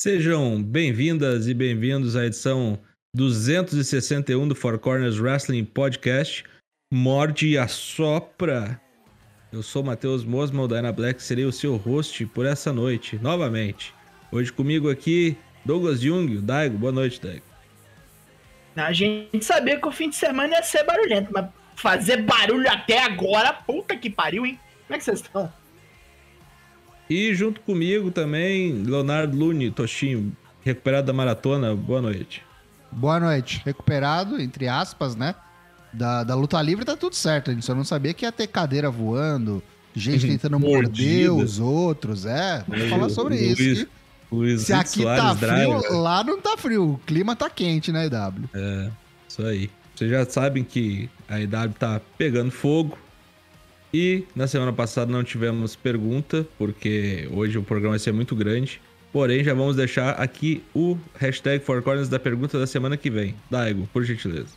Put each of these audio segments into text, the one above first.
Sejam bem-vindas e bem-vindos à edição 261 do Four Corners Wrestling Podcast. Morde e assopra. Eu sou Matheus Mosman, da Ana Black, serei o seu host por essa noite, novamente. Hoje comigo aqui, Douglas Jung, o Daigo. Boa noite, Daigo. A gente sabia que o fim de semana ia ser barulhento, mas fazer barulho até agora, puta que pariu, hein? Como é que vocês estão? E junto comigo também, Leonardo Lune, Toshinho, recuperado da maratona. Boa noite. Boa noite. Recuperado, entre aspas, né? Da, da luta livre tá tudo certo. A gente só não sabia que ia ter cadeira voando, gente tentando morder os outros. É, vamos falar sobre Luiz, isso. Luiz Se aqui Soares tá frio, lá não tá frio. O clima tá quente, né, EW? É, isso aí. Vocês já sabem que a IW tá pegando fogo. E na semana passada não tivemos pergunta, porque hoje o programa vai ser muito grande. Porém, já vamos deixar aqui o hashtag Four Corners da pergunta da semana que vem. Daigo, por gentileza.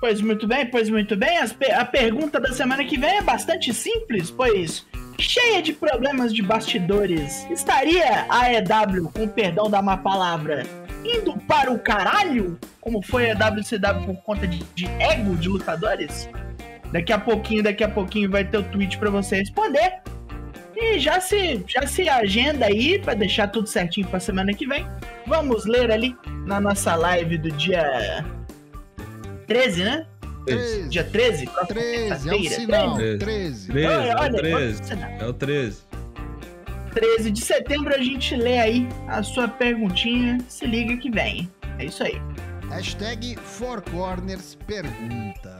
Pois muito bem, pois muito bem. A pergunta da semana que vem é bastante simples, pois cheia de problemas de bastidores. Estaria a EW, com perdão da má palavra, indo para o caralho, como foi a WCW por conta de, de ego de lutadores? Daqui a pouquinho, daqui a pouquinho vai ter o tweet para você responder. E já se, já se agenda aí para deixar tudo certinho para semana que vem. Vamos ler ali na nossa live do dia 13, né? 13, Dia 13? 13 é o Quarta-feira, sinal. 13. 13. 13, Olha, é o olha, 13. olha, É o 13. 13 de setembro a gente lê aí a sua perguntinha. Se liga que vem. É isso aí. Hashtag Four Corners pergunta.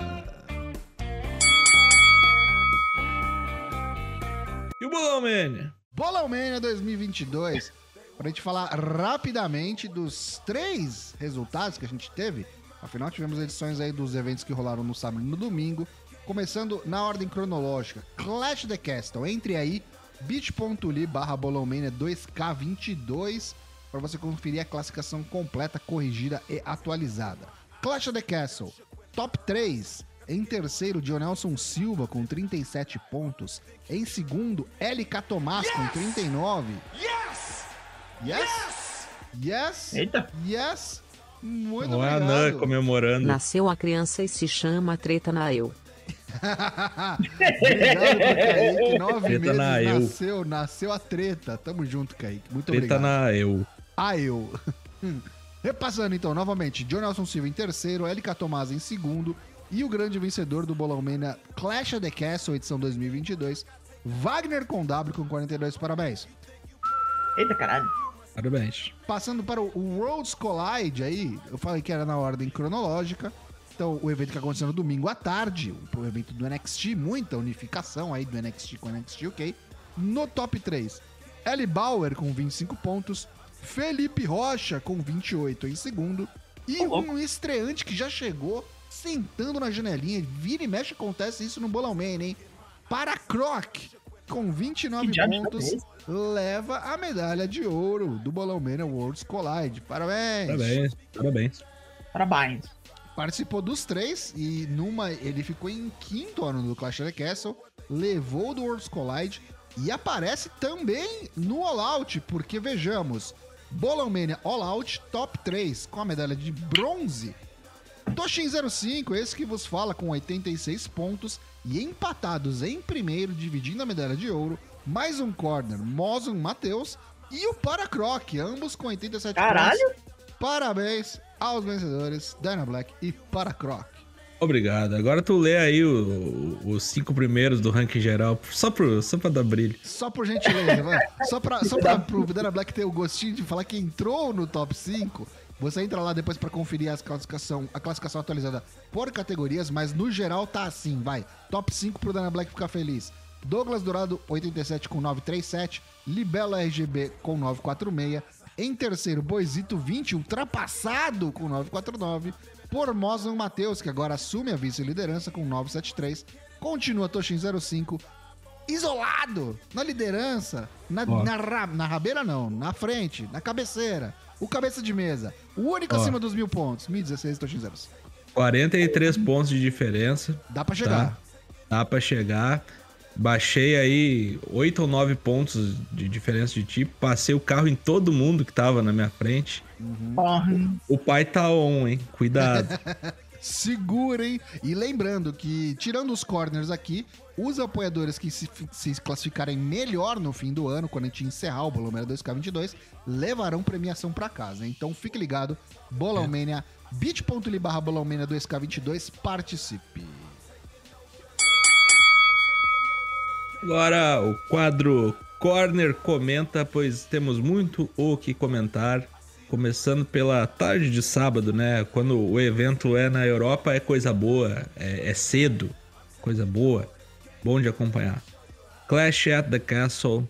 E o Bolão Mania? Bolão Mania 2022. Pra gente falar rapidamente dos três resultados que a gente teve. Afinal, tivemos edições aí dos eventos que rolaram no sábado e no domingo. Começando na ordem cronológica. Clash the Castle. Entre aí, bit.ly barra bolãomania 2K22 para você conferir a classificação completa, corrigida e atualizada. Clash of the Castle, top 3. Em terceiro, Dionelson Silva com 37 pontos. Em segundo, LK Tomás com 39. Yes! Yes! Yes! Eita. Yes! Muito Não é a obrigado. Nan comemorando. Nasceu a criança e se chama Treta na Eu. Obrigado Kaique. Nove Treta meses na eu. nasceu, nasceu a treta. Tamo junto, Kaique. Muito Treta obrigado. na eu. Ah, eu. Repassando então, novamente, John Nelson Silva em terceiro, LK Tomás em segundo e o grande vencedor do Bolão Mania Clash of the Castle, edição 2022, Wagner com W com 42 parabéns. Eita caralho. Parabéns. Passando para o Worlds Collide aí, eu falei que era na ordem cronológica. Então, o evento que aconteceu no domingo à tarde, o evento do NXT, muita unificação aí do NXT com o NXT UK. No top 3, Ellie Bauer com 25 pontos, Felipe Rocha com 28 em segundo e um estreante que já chegou sentando na janelinha. Vira e mexe acontece isso no Bolão Man, hein? Para Croc com 29 Que diabo de pontos é leva a medalha de ouro do Bolão Mania Worlds Collide. Parabéns! Parabéns. Parabéns. Parabéns. Participou dos três e numa ele ficou em quinto ano do Clash of the Castle, levou do Worlds Collide e aparece também no All Out, porque vejamos, Bolão Mania All Out Top 3 com a medalha de bronze. Toshin 05, esse que vos fala com 86 pontos e empatados em primeiro, dividindo a medalha de ouro, mais um corner, Mozum Matheus e o Paracroc, ambos com 87 Caralho. pontos. Parabéns aos vencedores, Dana Black e Paracroc. Obrigado. Agora tu lê aí o- o- os cinco primeiros do ranking geral, só, pro, só pra dar brilho. Só por gentileza, vai. Só pra, só pra pro Dana Black ter o gostinho de falar que entrou no top 5. Você entra lá depois pra conferir as classificação, a classificação atualizada por categorias, mas no geral tá assim, vai. Top 5 pro Dana Black ficar feliz. Douglas Dourado, 87 com 937. Libelo RGB com 946. Em terceiro, Boisito 20, ultrapassado com 949. Por Mozan Matheus, que agora assume a vice-liderança com 973. Continua Toshin 05 isolado na liderança, na, Ó. na, ra- na rabeira não, na frente, na cabeceira, o cabeça de mesa, o único Ó. acima dos mil pontos, 1016 Toshin 05. 43 pontos de diferença. Dá pra chegar. Tá. Dá pra chegar. Baixei aí 8 ou 9 pontos de diferença de ti, passei o carro em todo mundo que tava na minha frente. Porra. O pai tá on, hein? Cuidado. Segurem. E lembrando que, tirando os corners aqui, os apoiadores que se, se classificarem melhor no fim do ano, quando a gente encerrar o Bolão Mania 2K22, levarão premiação pra casa. Então fique ligado, Bolão Mania, bit.ly barra Bolão Mania 2K22, participe. Agora o quadro Corner comenta, pois temos muito o que comentar. Começando pela tarde de sábado, né? Quando o evento é na Europa, é coisa boa, é, é cedo, coisa boa, bom de acompanhar. Clash at the Castle.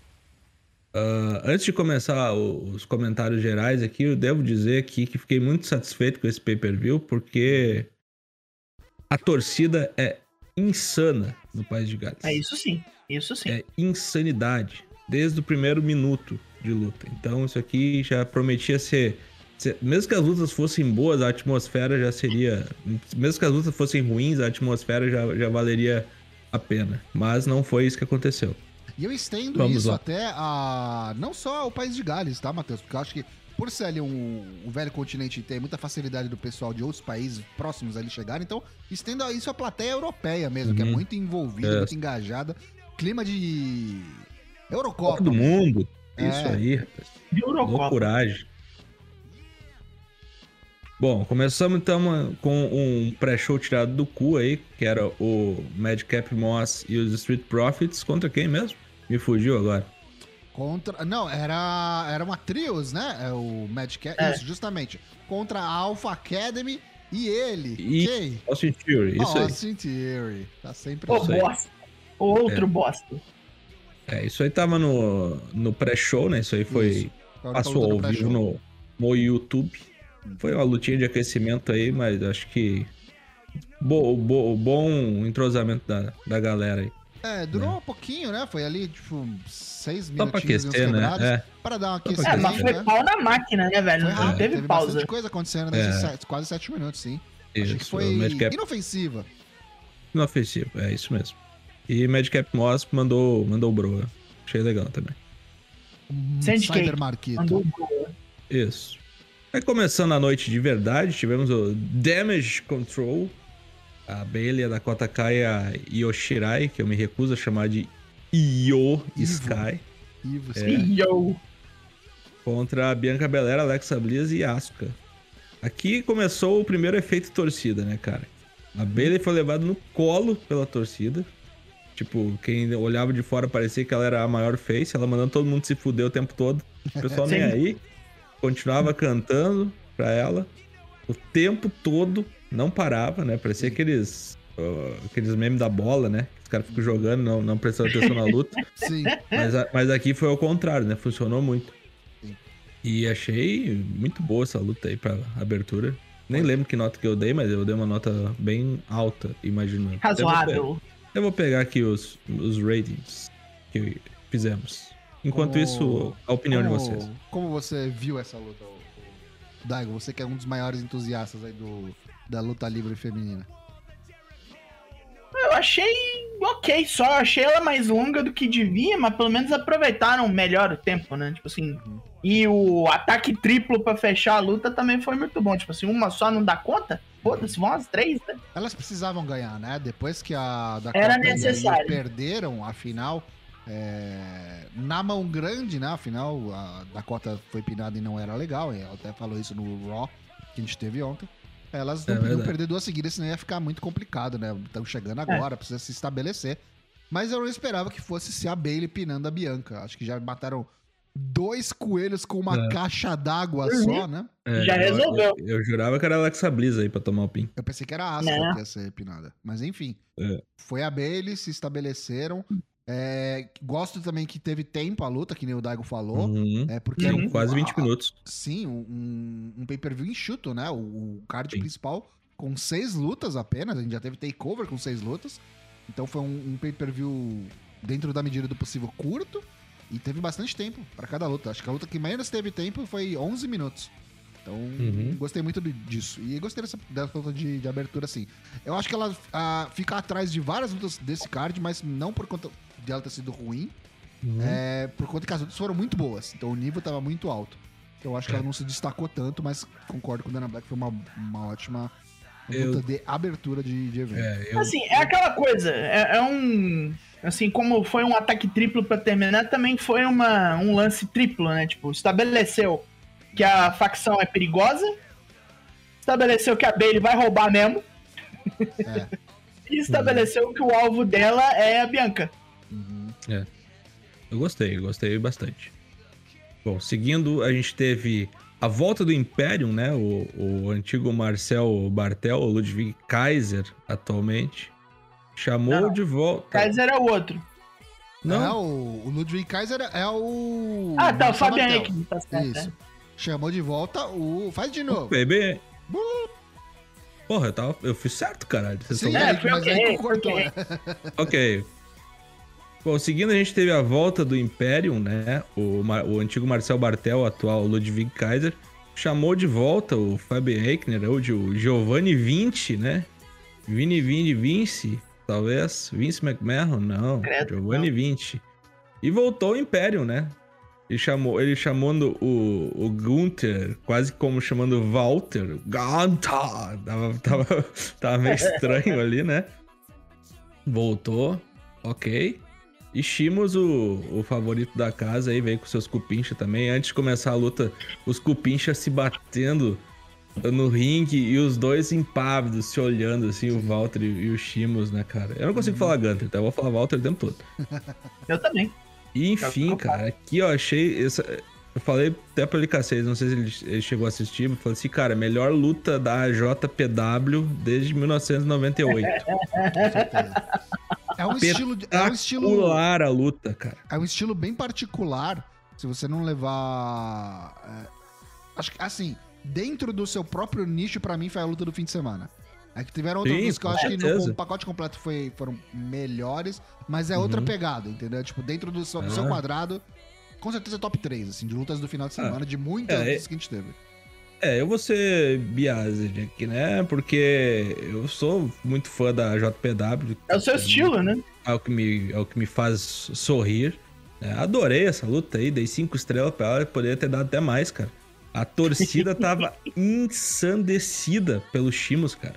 Ah, antes de começar os comentários gerais aqui, eu devo dizer aqui que fiquei muito satisfeito com esse pay-per-view, porque a torcida é insana no País de Gales. É isso sim. Isso sim. É insanidade. Desde o primeiro minuto de luta. Então isso aqui já prometia ser. mesmo que as lutas fossem boas, a atmosfera já seria. Mesmo que as lutas fossem ruins, a atmosfera já, já valeria a pena. Mas não foi isso que aconteceu. E eu estendo Vamos isso lá. até a. Não só ao país de Gales, tá, Matheus? Porque eu acho que, por ser ali um, um velho continente e ter muita facilidade do pessoal de outros países próximos ali chegar, então estendo isso à plateia europeia mesmo, que é Uhum. muito envolvida, É. muito engajada. Clima de. Eurocopa. Todo mundo. É. Isso aí, rapaz. De Eurocopa. Loucuragem. Bom, começamos então com um pré-show tirado do cu aí, que era o Madcap Moss e os Street Profits. Contra quem mesmo? Me fugiu agora. Contra. Não, era. Era uma trios, né? É o Magic. É. Isso, justamente. Contra a Alpha Academy e ele. E- Quem? Austin Theory, isso aí. Austin Theory. Tá sempre Ô, Outro É. bosta. É, isso aí tava no, no pré-show, né? Isso aí foi. Isso. Única Passou ao vivo no, no YouTube. Foi uma lutinha de aquecimento aí, mas acho que. Bo, bo- bom entrosamento da, da galera aí. É, durou um pouquinho, né? Foi ali, tipo, seis Só pra minutinhos e uns aquecer, né? É. Pra dar uma pra É, aquecida, mas foi né? pau na máquina, né, velho? Foi Não rápido, teve pausa. bastante coisa acontecendo nesses É. sete- quase sete minutos, sim. Isso, Acho que foi Madcap inofensiva. inofensivo, é isso mesmo. E Madcap Moss mandou, mandou o Broa. Achei legal também. Cyber Marquito. Isso. Aí começando a noite de verdade, tivemos o Damage Control. A Bailey, a Dakota Kai e a Yoshirai, que eu me recuso a chamar de Io Sky. Ivo, É. Yo. Contra a Bianca Belair, Alexa Bliss e Asuka. Aqui começou o primeiro efeito torcida, né, cara? A Bailey foi levada no colo pela torcida. Tipo, quem olhava de fora parecia que ela era a maior face, ela mandando todo mundo se fuder o tempo todo. O pessoal nem aí. Continuava cantando pra ela o tempo todo, não parava, né? Parecia aqueles, ó, aqueles memes da bola, né? Os caras ficam jogando, não, não prestando atenção na luta. Sim. Mas, mas aqui foi ao contrário, né? Funcionou muito. Sim. E achei muito boa essa luta aí pra abertura. Nem lembro que nota que eu dei, mas eu dei uma nota bem alta, imagino. Razoável. Eu vou pegar aqui os, os ratings que fizemos. Enquanto Como- isso, a opinião como, de vocês. Como você viu essa luta, Daigo? Você que é um dos maiores entusiastas aí do, da luta livre feminina. Eu achei ok, só achei ela mais longa do que devia, mas pelo menos aproveitaram melhor o tempo, né? Tipo assim. E o ataque triplo pra fechar a luta também foi muito bom. Tipo assim, uma só não dá conta? Foda-se, vão as três, né? Elas precisavam ganhar, né? Depois que a Dakota Era necessário. perderam a final é, na mão grande, né? Afinal, a Dakota foi pinada e não era legal. e Ela até falou isso no Raw que a gente teve ontem. Elas É não podiam verdade. perder duas seguidas, senão ia ficar muito complicado, né? Estão chegando agora, precisa se estabelecer. Mas eu não esperava que fosse ser a Bailey pinando a Bianca. Acho que já mataram dois coelhos com uma É. caixa d'água Uhum. só, né? É, Já eu- resolveu. Eu, eu jurava que era a Alexa Bliss aí pra tomar o pin. Eu pensei que era a Asuka Não. que ia ser pinada. Mas enfim. É. Foi a Bailey, se estabeleceram. É, gosto também que teve tempo a luta, que nem o Daigo falou. Uhum. É porque um- quase 20 a- minutos. Sim, um, um pay-per-view enxuto, né? O, o card Sim. principal com seis lutas apenas. A gente já teve takeover com seis lutas. Então foi um, um pay-per-view dentro da medida do possível curto. E teve bastante tempo pra cada luta. Acho que a luta que menos teve tempo foi 11 minutos. Então, Uhum. gostei muito disso. E gostei dessa, dessa luta de, de abertura, assim. Eu acho que ela ah, fica atrás de várias lutas desse card, mas não por conta. Dela ter sido ruim, Uhum. é, por conta que as outras foram muito boas. Então o nível tava muito alto. Eu acho que É. ela não se destacou tanto, mas concordo com o Dana Black, foi uma, uma ótima Eu- luta de abertura de, de evento. É, eu, Assim, é aquela coisa, é, é um. Assim, como foi um ataque triplo pra terminar, também foi uma, um lance triplo, né? Tipo, estabeleceu que a facção é perigosa, estabeleceu que a Bailey vai roubar mesmo, É. e estabeleceu que o alvo dela é a Bianca. Uhum. eu gostei, eu gostei bastante. Bom, seguindo, a gente teve a volta do Imperium, né? O, o antigo Marcel Bartel, o Ludwig Kaiser, atualmente. Chamou Não. de volta. Kaiser é o outro. É, Não, o, o Ludwig Kaiser é o. Ah, tá, o Fabian. Eichmann, tá certo. Isso. é. Chamou de volta o. Faz de novo. bebê. Porra, eu, tava, eu fiz certo, caralho. Vocês Sim, É, foi mas ok, aí tu foi cortou. ok. Bom, seguindo, a gente teve a volta do Imperium, né? O, o antigo Marcel Bartel, o atual Ludwig Kaiser, chamou de volta o Fabian Eichner, ou de o Giovanni Vinci, né? Vini Vini Vinci, talvez. Vince McMahon? Não. Credo, Giovanni Vinci. E voltou o Imperium, né? Ele chamou, ele chamando o, o Gunther, quase como chamando Walter. Gunther! Tava, tava, tava meio estranho ali, né? Voltou, ok. E Shimos, o, o favorito da casa, aí veio com seus cupincha também. Antes de começar a luta, os cupincha se batendo no ringue e os dois impávidos, se olhando assim, o Walter e, e o Shimos, né, cara? Eu não consigo falar Gunter, então eu vou falar Walter o tempo todo. Eu também. E enfim, cara, aqui eu achei. Essa, eu falei até pra ele cacete, não sei se ele, ele chegou a assistir, mas falei assim, cara, melhor luta da JPW desde 1998. É um estilo. É um estilo. A luta, cara. É um estilo bem particular. Se você não levar. é, acho que, assim, dentro do seu próprio nicho, pra mim, foi a luta do fim de semana. É que tiveram outras lutas que eu acho que no pacote completo foi, foram melhores, mas é outra Uhum. pegada, entendeu? Tipo, dentro do seu, do seu Ah. quadrado, com certeza é top 3, assim, de lutas do final de semana, de muitas É, lutas que a gente teve. É, eu vou ser biased aqui, né? Porque eu sou muito fã da JPW. É o seu estilo, né? É o que me, é o que me faz sorrir. né? adorei essa luta aí, dei cinco estrelas pra ela, poderia ter dado até mais, cara. A torcida tava ensandecida pelo Shimos, cara.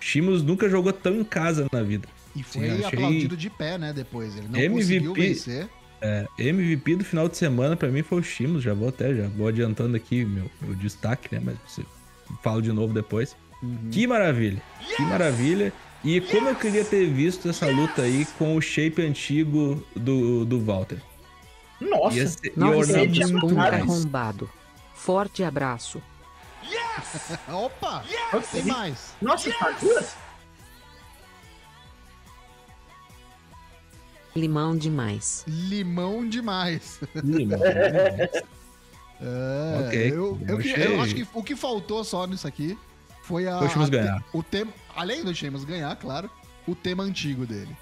Shimos nunca jogou tão em casa na vida. E foi Sim, achei- aplaudido de pé, né, depois. Ele não MVP. conseguiu vencer. É, MVP do final de semana pra mim foi o Shimos, já vou até, já vou adiantando aqui meu, meu destaque, né? Mas você falo de novo depois. Uhum. Que maravilha, que maravilha. E como eu queria ter visto essa luta aí com o shape antigo do, do Walter. Nossa. Ia, ser, ia muito ponto mais. arrombado. Forte abraço. Opa! Tem mais. Nossa, duas? Limão demais. Limão demais. Ih, mano. É, Ok, eu, eu, eu acho que o que faltou só nisso aqui foi a. Foi o ganhar. O tema, além do Sheamus ganhar, claro, o tema antigo dele.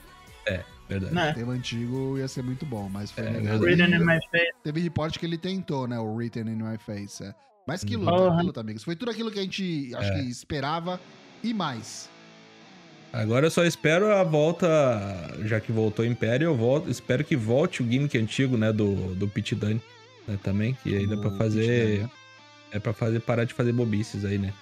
Verdade. O Né? tema antigo ia ser muito bom, mas foi É. Written in my face. Teve reporte que ele tentou, né? O Written in My Face. é. Mas que luta, Uhum. que luta, amigos. Foi tudo aquilo que a gente acho É. que esperava e mais. Agora eu só espero a volta, já que voltou o Império, eu volto, espero que volte o gimmick antigo, né, do, do Pit Dunne, né, também, que aí dá pra fazer, né? é pra fazer, parar de fazer bobices aí, né.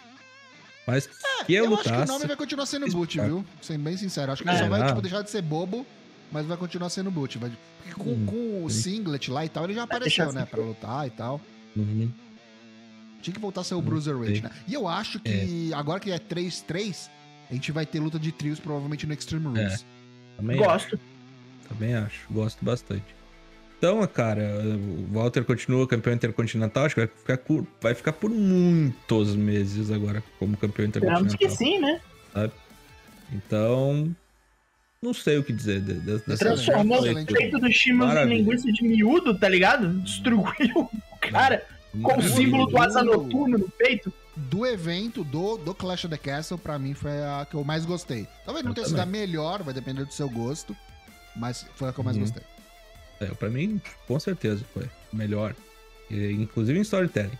Mas que eu, eu acho que o lutasse, nome vai continuar sendo Boot, viu? Sendo bem sincero. Acho que ele É, só vai não. tipo, deixar de ser bobo, mas vai continuar sendo Boot. Vai... Porque com, Hum, com o singlet lá e tal, ele já Vai apareceu, né? assim. Pra lutar e tal. Uhum. Tinha que voltar a ser o Hum, Bruiserweight, né? E eu acho que agora que é 3-3, a gente vai ter luta de trios provavelmente no Extreme Rules. também Gosto. acho, também acho, gosto bastante. Então, cara, o Walter continua campeão intercontinental, acho que vai ficar, por, vai ficar por muitos meses agora como campeão Esperamos intercontinental. que sim, né? Então, não sei o que dizer de- de- dessa Transformou o peito do Shimas em linguiça de miúdo, tá ligado? Destruiu o cara com o Maravilha. símbolo do asa noturno no peito. Do evento, do, do Clash of the Castle, pra mim foi a que eu mais gostei. Talvez não Eu tenha sido a melhor, vai depender do seu gosto, mas foi a que eu mais Uhum. gostei. É, pra mim, com certeza foi melhor. E, inclusive em storytelling.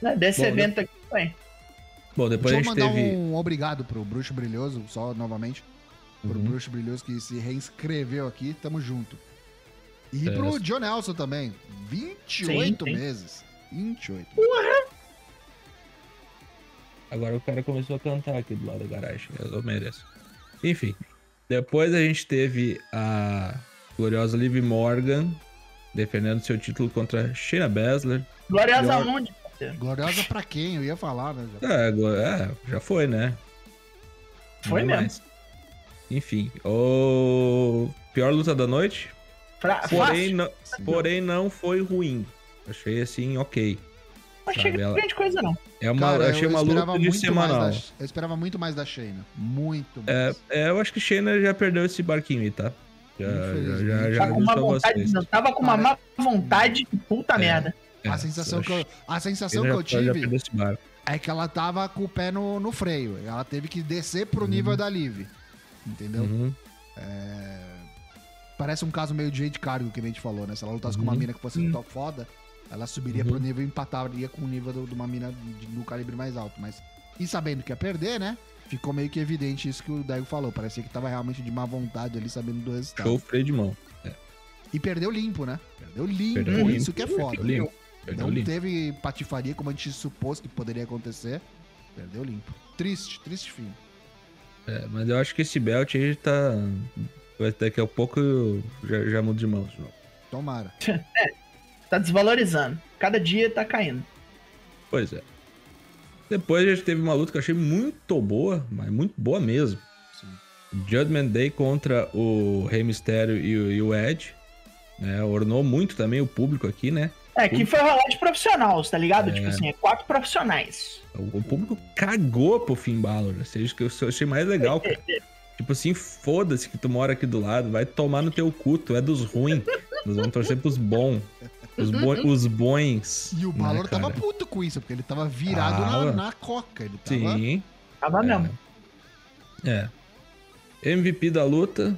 Né? Desse Bom, evento aqui foi. Bom, depois Deixa a eu gente mandar teve. um obrigado pro Bruxo Brilhoso, só novamente. Pro Uhum. Bruxo Brilhoso que se reinscreveu aqui, tamo junto. E É. pro John Nelson também. 28 Sim, sim. meses. 28. Agora o cara começou a cantar aqui do lado da garagem. Eu mereço. Enfim. Depois a gente teve a gloriosa Liv Morgan defendendo seu título contra Shayna Baszler. Gloriosa Pior- Mundi, parceiro. Gloriosa pra quem? Eu ia falar, né? Já. É, é, já foi, né? Foi Não mesmo. mais. Enfim, o pior luta da noite. Fra- Porém, não, porém não foi ruim. Achei assim, ok. Não achei sabe, ela- grande coisa, não. É uma, Cara, achei eu uma luta de semanal. da, eu esperava muito mais da Shayna. Muito É, mais. é, eu acho que Shayna já perdeu esse barquinho aí, tá? Já, já, Infelizmente. já, já Tá com uma vontade, vocês. não, tava com uma Cara, má vontade, puta merda. É, a sensação, que eu, a sensação que eu tive perdeu esse barco. é que ela tava com o pé no, no freio. Ela teve que descer pro nível da Liv. Entendeu? Uhum. Parece um caso meio de Jade Cargo que a gente falou, né? Se ela lutasse com uma Uhum. mina que fosse Hum. top foda, ela subiria Uhum. pro nível e empataria com o nível de uma mina de, do calibre mais alto. Mas, e sabendo que ia perder, né? Ficou meio que evidente isso que o Daigo falou. Parecia que tava realmente de má vontade ali, sabendo do resultado. Show freio de mão. E perdeu limpo, né? Perdeu limpo, Perdeu isso limpo. que é foda. Perdeu limpo. Perdeu Não limpo. teve patifaria como a gente supôs que poderia acontecer. Perdeu limpo. Triste, triste fim. É, mas eu acho que esse belt aí tá. vai- Daqui a pouco eu já, já muda de mãos. de novo. Tomara. Tá desvalorizando. Cada dia tá caindo. Pois é. Depois a gente teve uma luta que eu achei muito boa, mas muito boa mesmo. Judgment Day contra o Rey Mysterio e o, e o Edge. Né, ornou muito também o público aqui, né? É, que foi rolar de profissionais, tá ligado? É. Tipo assim, é quatro profissionais. O, público cagou pro Finn Balor. Ou seja, que eu eu achei mais legal, cara. Tipo assim, foda-se que tu mora aqui do lado, vai tomar no teu cu, tu é dos ruins. Nós vamos torcer pros bons. Os, bo os bons. E o né, Balor tava cara? puto com isso, porque ele tava virado Tava. na, na coca. Ele tava. Sim. Tava mesmo. É. MVP da luta,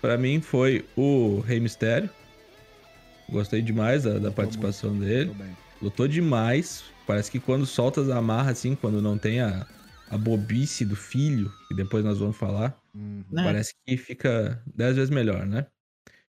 pra mim, foi o Rei Mistério. Gostei demais da, da participação dele. Tudo bem. Lutou demais. Parece que quando solta as amarras, assim, quando não tem a, a bobice do filho, que depois nós vamos falar, Uhum. Né? parece que fica dez vezes melhor, né?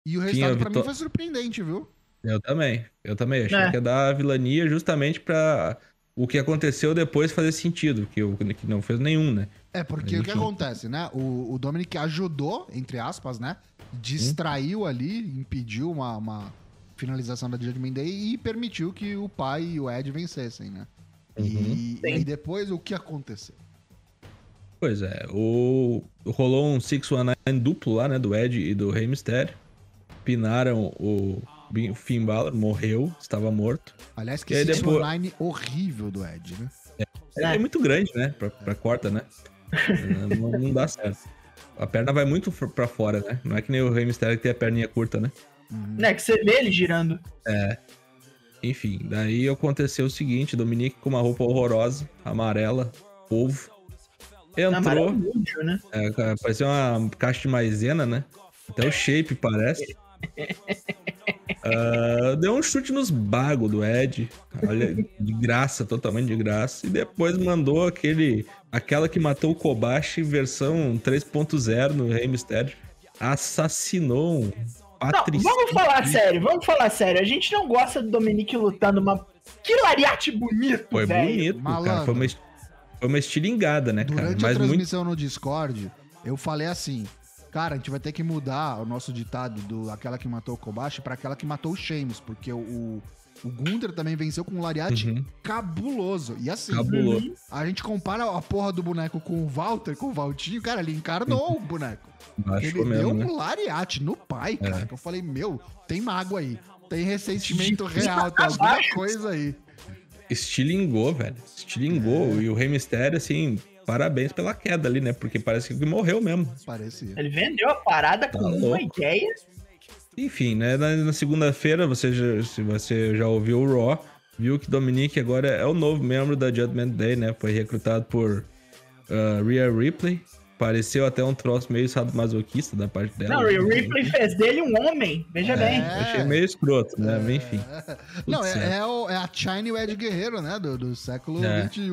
E o Tinha resultado pra vitó- mim foi surpreendente, viu? Eu também. Eu também. Achei É. que ia dar a vilania justamente pra o que aconteceu depois fazer sentido, que, o- que não fez nenhum, né? É, porque o que acontece, né? O, o Dominic ajudou, entre aspas, né? Distraiu ali, impediu uma, uma finalização da Judgment Day e permitiu que o pai e o Ed vencessem, né? E, Uhum. e aí depois o que aconteceu? Pois é, o rolou um 619 duplo lá, né, do Ed e do Rei Mistério. Pinaram o Finn Balor, morreu, estava morto. Aliás, que depois- Online horrível do Ed, né? Ele é muito grande, né, pra, pra corta, né? não, não dá certo. A perna vai muito pra fora, né? Não é que nem o Rei Mistério que tem a perninha curta, né? Né, que você vê ele girando. Enfim, daí aconteceu o seguinte, Dominique com uma roupa horrorosa, amarela. Na Entrou, Múdio, né? É, parecia uma caixa de maisena, né? Até o shape parece. Ah, deu um chute nos bagos do Ed. Olha, de graça, totalmente de graça. E depois mandou aquele. Aquela que matou o Kobashi versão 3.0 no Rei Mistério. Assassinou um Não, vamos falar sério, vamos falar sério. A gente não gosta do Dominique lutando uma. Que lariate bonito, Foi velho. bonito, cara. Malandro. Foi uma, foi uma estilingada, né, cara? Durante a Mas muito. transmissão no Discord, eu falei assim: Cara, a gente vai ter que mudar o nosso ditado do aquela que matou o Kobashi pra aquela que matou o Sheamus, porque o, o, Gunther também venceu com um lariate Uhum, cabuloso. E assim, cabuloso. a gente compara a porra do boneco com o Walter, com o Valtinho, cara, ele encarnou o boneco. Achou ele deu mesmo, né? um lariate no pai, cara. É. Que eu falei, meu, tem mágoa aí. Tem ressentimento real, tem alguma coisa aí. Estilingou, velho. Estilingou. É. E o Rei Mistério, assim, parabéns pela queda ali, né? Porque parece que morreu mesmo. Parecia. Ele vendeu a parada com Tá uma louco. ideia. Enfim, né? Na, na segunda-feira, você já, se você já ouviu o Raw, viu que Dominique agora é o novo membro da Judgment Day, né? Foi recrutado por uh, Rhea Ripley. Pareceu até um troço meio sadomasoquista da parte dela. Não, o Ripley fez dele um homem, veja bem. Eu achei meio escroto, né? Mas Enfim. Não, certo. é, é, o- é a China Ed Guerreiro, né? Do, do século É. XXI.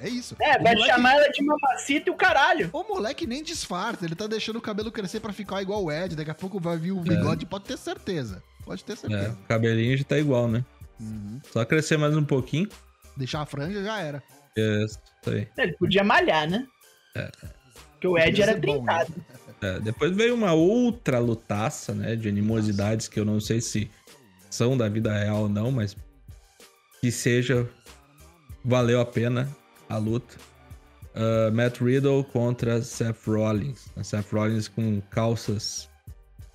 É, é isso. É, o, vai moleque, chamar ela de mamacita e o caralho. o moleque nem disfarça, ele tá deixando o cabelo crescer pra ficar igual o Ed. Daqui a pouco vai vir o É. bigode, pode ter certeza. Pode ter É, certeza. o cabelinho já tá igual, né? Uhum. Só crescer mais um pouquinho. Deixar a franja já era. Isso aí. Ele podia malhar, né? É. Porque o Ed era bom, né? trincado. É, depois veio uma outra lutaça, né? De animosidades que eu não sei se são da vida real ou não, mas que seja. Valeu a pena a luta. Ah, Matt Riddle contra Seth Rollins. Seth Rollins com calças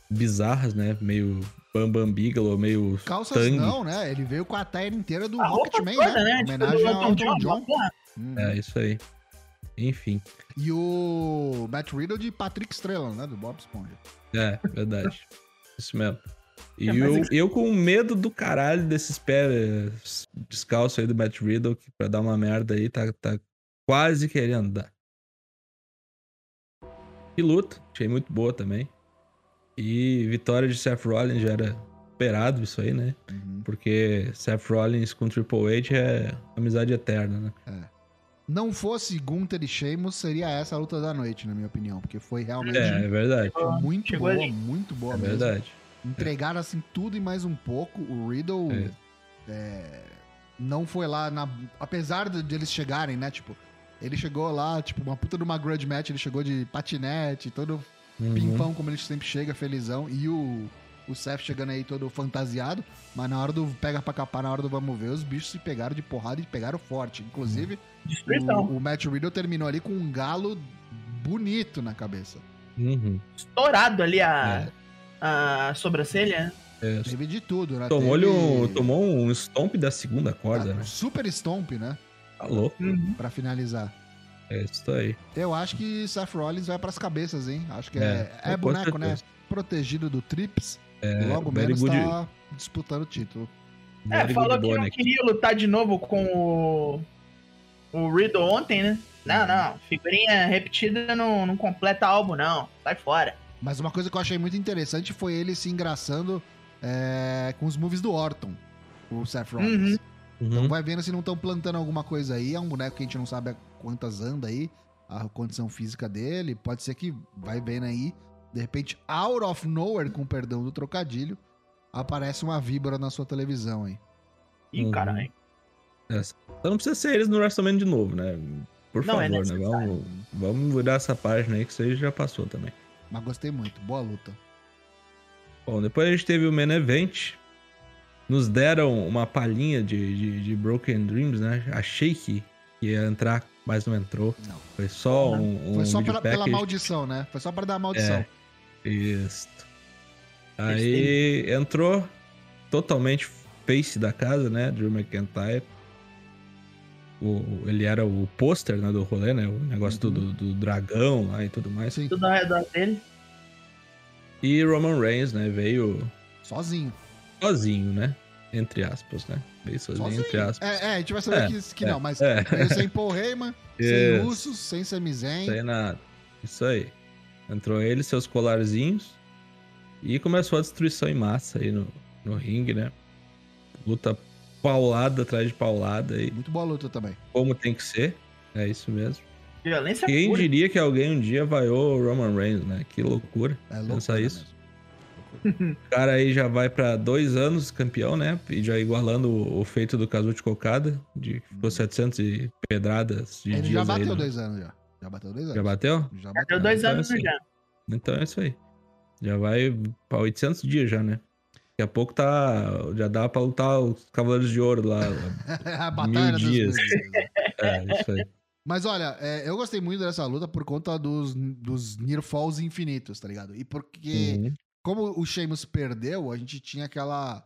bizarras, né? Meio Bambam Bigelow, meio Calças Tang. não, né? Ele veio com a tela inteira do Rocketman, né? né? Tipo, Homenagem ao Elton John. John. Uhum. É, isso aí. Enfim. E o Matt Riddle de Patrick Estrela, né? Do Bob Esponja. É, verdade. Isso mesmo. E É, eu, eu com medo do caralho desses pés descalços aí do Matt Riddle, que pra dar uma merda aí, tá, tá quase querendo dar. E luta, achei muito boa também. E vitória de Seth Rollins já era esperado isso aí, né? Uhum. Porque Seth Rollins com Triple H é amizade eterna, né? Não fosse Gunther e Sheamus, seria essa a luta da noite, na minha opinião. Porque foi realmente É, é verdade. muito Chegou boa, ali. muito boa É mesmo. verdade. Entregaram assim tudo e mais um pouco. O Riddle É. é, não foi lá na. Apesar de, eles chegarem, né? Tipo, ele chegou lá, tipo, uma puta de uma grudge match, ele chegou de patinete, todo Uhum. pimpão, como ele sempre chega, felizão. E o, o Seth chegando aí todo fantasiado. Mas na hora do pega pra capar, na hora do vamos ver, os bichos se pegaram de porrada e pegaram forte. Inclusive, Destruição. o, o Matt Riddle terminou ali com um galo bonito na cabeça. Uhum. Estourado ali a, É. a sobrancelha. É, Teve de tudo, né? Tomou-lhe Teve- um, tomou um stomp da segunda corda, Ah, né? Super Stomp, né? Tá louco. Uhum. Pra finalizar. É isso aí. Eu acho que Seth Rollins vai pras cabeças, hein? Acho que É, é, é, com boneco, né? certeza. Protegido do Trips. É, logo menos good- tá disputando o título. É, very falou good que não bonnet. queria lutar de novo com o, o Riddle ontem, né? Não, não. Figurinha repetida não, não completa álbum, não. Sai fora. Mas uma coisa que eu achei muito interessante foi ele se engraçando é, com os moves do Orton, o Seth Rollins. Uhum. Então Uhum. vai vendo se não estão plantando alguma coisa aí. É um boneco que a gente não sabe a quantas anda aí, a condição física dele. Pode ser que vai vendo aí, de repente, out of nowhere, com perdão do trocadilho, aparece uma víbora na sua televisão aí. Ih, Uhum. caralho. Então não precisa ser eles no WrestleMania de novo, né? Por Não é favor, né? necessário. Vamos, vamos virar essa página aí, que isso aí já passou também. Mas gostei muito. Boa luta. Bom, depois a gente teve o Main Event. Nos deram uma palhinha de, de, de Broken Dreams, né? Achei que ia entrar, mas não entrou. Não. Foi só Porra. um, um Foi só vídeo pela, pela maldição, né? Foi só pra dar a maldição. Isso. Aí entrou totalmente face da casa, né? Drew McIntyre. O, ele era o pôster né, do rolê, né? O negócio do, do, do dragão lá e tudo mais. Sim, Tudo ao redor dele. E Roman Reigns, né? Veio sozinho. sozinho, né? Entre aspas, né? Veio sozinho, Sozinho. entre aspas. É, é, a gente vai saber É, que, que é, não, mas é. veio sem Paul Heyman, sem. Russos, sem Sami Zayn. Sem nada. Isso aí. Entrou ele, seus colarzinhos. E começou a destruição em massa aí no, no ringue, né? Luta paulada atrás de paulada aí. Muito boa luta também. Como tem que ser. É isso mesmo. Violência Quem pura. diria que alguém um dia vaiou o Roman Reigns, né? Que loucura. É louco. Pensa isso. O cara aí já vai pra dois anos campeão, né? E já igualando o, o feito do Kazuchi Kokada, de que ficou 700 e pedradas de Ele dias já aí. bateu no- dois anos já. Já bateu dois anos. Já bateu? Já bateu. dois então anos assim. já. Então é isso aí. Já vai pra 800 dias já, né? Daqui a pouco tá. Já dá pra lutar os Cavaleiros de Ouro lá. a batalha dos dias. deuses. É, isso aí. Mas olha, é, eu gostei muito dessa luta por conta dos, dos Near Falls infinitos, tá ligado? E porque, Uhum. como o Sheamus perdeu, a gente tinha aquela.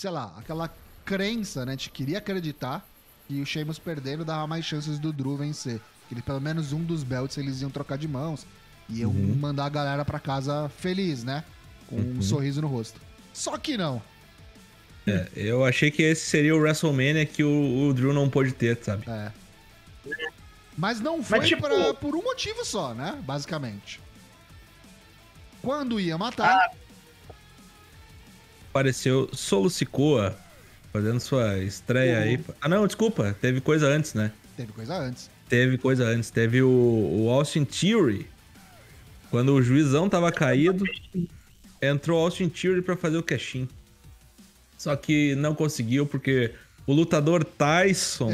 Sei lá, aquela crença, né? A gente queria acreditar que o Sheamus perdendo dava mais chances do Drew vencer. Que ele, pelo menos um dos belts eles iam trocar de mãos. E iam Uhum. mandar a galera pra casa feliz, né? Com um Uhum. sorriso no rosto. Só que não. É, eu achei que esse seria o WrestleMania que o, o Drew não pôde ter, sabe? É. Mas não foi tipo- pra- por um motivo só, né? Basicamente. Quando ia matar, Apareceu Solo Sikoa fazendo sua estreia aí. Ah, não, desculpa. Teve coisa antes, né? teve coisa antes. Teve coisa antes. Teve o, o Austin Theory. Quando o juizão tava caído. entrou Austin Theory pra fazer o cash-in. Só que não conseguiu porque o lutador Tyson,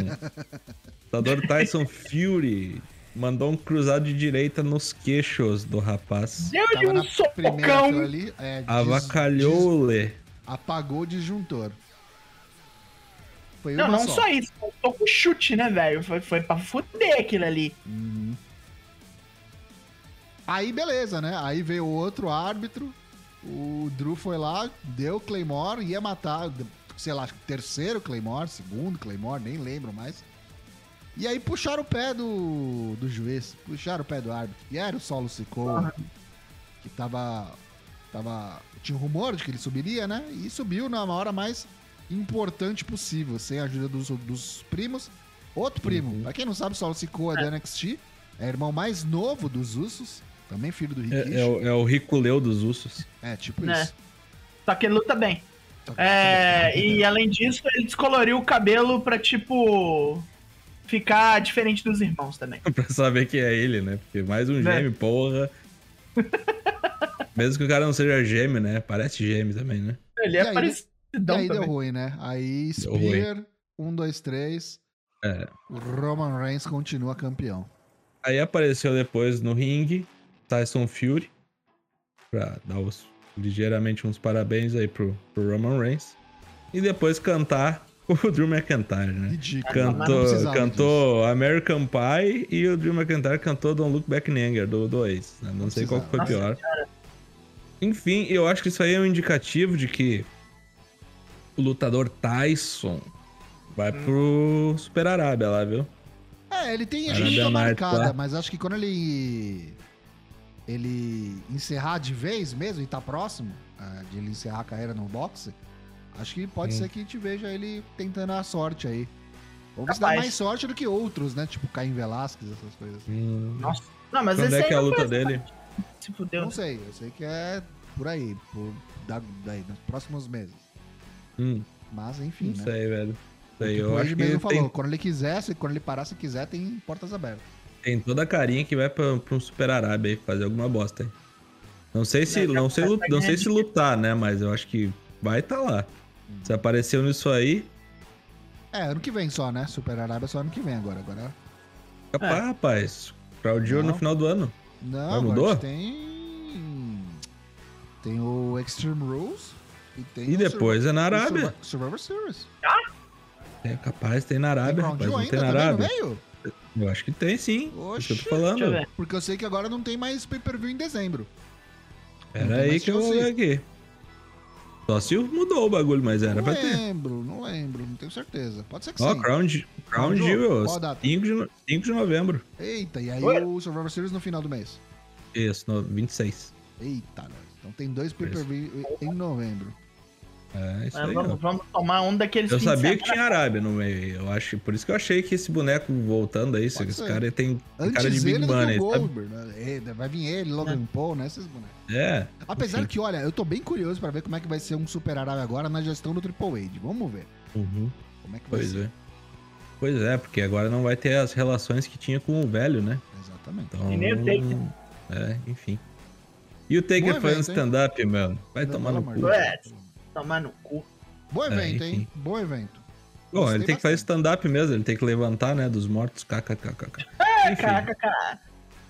lutador Tyson Fury, mandou um cruzado de direita nos queixos do rapaz. Deu-lhe Tava um socão. ali. É, Avacalhou-lhe. apagou o disjuntor. Foi Não, não só isso. Tô com chute, né, velho? Foi, foi pra fuder aquilo ali. Uhum. Aí beleza, né? Aí veio outro árbitro. O Drew foi lá, deu Claymore, ia matar, sei lá, terceiro Claymore, segundo Claymore, nem lembro mais. E aí puxaram o pé do, do juiz, puxaram o pé do árbitro. E era o Solo Sikoa, que tava, tava. Tinha um rumor de que ele subiria, né? E subiu na hora mais importante possível, sem a ajuda dos, dos primos. Outro primo, pra quem não sabe, o Solo Sikoa é do NXT, é irmão mais novo dos Usos, também filho do Rikishi. É, é o, é o Riculeu dos Usos. É, tipo Né? isso. Só que ele luta bem. Que- É, e além disso, ele descoloriu o cabelo pra, tipo, ficar diferente dos irmãos também. pra saber que é ele, né? Porque mais um Né? gêmeo, porra. Mesmo que o cara não seja gêmeo, né? Parece gêmeo também, né? Ele é aí, E parecidão aí deu ruim, né? Aí. Spear, um, dois, três. É. Roman Reigns continua campeão. Aí apareceu depois no ringue Tyson Fury pra dar os, ligeiramente uns parabéns aí pro, pro Roman Reigns. E depois cantar o Drew McIntyre, né? Ridículo. Cantou- não Cantou, cantou American Pie e o Drew McIntyre cantou Don't Look Back in Anger, do 2. Né? Não, Não sei qual que foi pior. Enfim, eu acho que isso aí é um indicativo de que o lutador Tyson vai pro Super Arábia lá, viu? É, ele tem a Arabia luta Night marcada, lá. mas acho que quando ele. Ele encerrar de vez mesmo e tá próximo ah, de ele encerrar a carreira no boxe, acho que pode Hum. ser que a gente veja ele tentando a sorte aí. Ou se dá Capaz. mais sorte do que outros, né? Tipo Caim Velasquez, essas coisas. Hum, Nossa. Não, mas Quando esse é que é a luta dele? Se fudeu. Não sei, eu sei que é por aí, por, da, daí, nos próximos meses. Hum, Mas enfim, não né? sei, velho. Sei, Tipo, eu acho que mesmo falou, tem, quando ele quiser, se- quando ele parar, se quiser, tem portas abertas. tem toda a carinha que vai pra, pra um Super Arábia aí fazer alguma bosta aí. Não sei se, É, não sei, vai ganhar não sei se lutar, né? Mas eu acho que vai tá lá. Se apareceu nisso aí, É, ano que vem só, né? Super Arábia só ano que vem agora. Agora. capaz, rapaz. Claudio no Não. final do ano. Não, Mas agora mudou? a gente tem. Tem o Extreme Rules e tem E depois é na Arábia. Survi- Survivor Series. É capaz, tem na Tem Arábia, rapaz. Jewel Não ainda tem na Arábia. Eu acho que tem sim. Isso que Oxe. eu tô Deixa eu falando. ver. Porque eu sei que agora não tem mais pay-per-view em dezembro. Não Pera tem aí que eu vou ver aqui. Só se mudou o bagulho, mas era não pra ter. lembro, não lembro, não tenho certeza. Pode ser que Ó, sim. Crown, Ju- Crown Crown Jewel, Jewel, qual a data? 5 de, no- 5 de novembro. Eita, e aí Oi? o Survivor Series no final do mês. Isso, no 26. Eita, nós. Então tem dois pay-per-view em novembro. É, isso Mas aí, ó. vamos, vamos tomar um daqueles Eu sabia que tinha Arábia no meio. Eu acho, por isso que eu achei que esse boneco voltando aí, esse, Pode esse ser. cara tem, Antes cara de Big sabe? Goldberg, né? É, Vai vir ele, Logan Paul, né? Esses bonecos. É. Apesar enfim. que, olha, eu tô bem curioso pra ver como é que vai ser um Super Arábia agora na gestão do Triple H. Vamos ver Uhum. como é que vai Pois ser. é. Pois é, porque agora não vai ter as relações que tinha com o velho, né? Exatamente. Então, E nem o Taker. É, enfim. E o Taker evento, hein? stand-up, mano. Vai tomar no cu. Tomar no cu. Bom É, evento, hein? enfim. Bom evento. Bom, ele tem que fazer bastante. stand-up mesmo, ele tem que levantar, né, dos mortos. KKKK. É, kkk.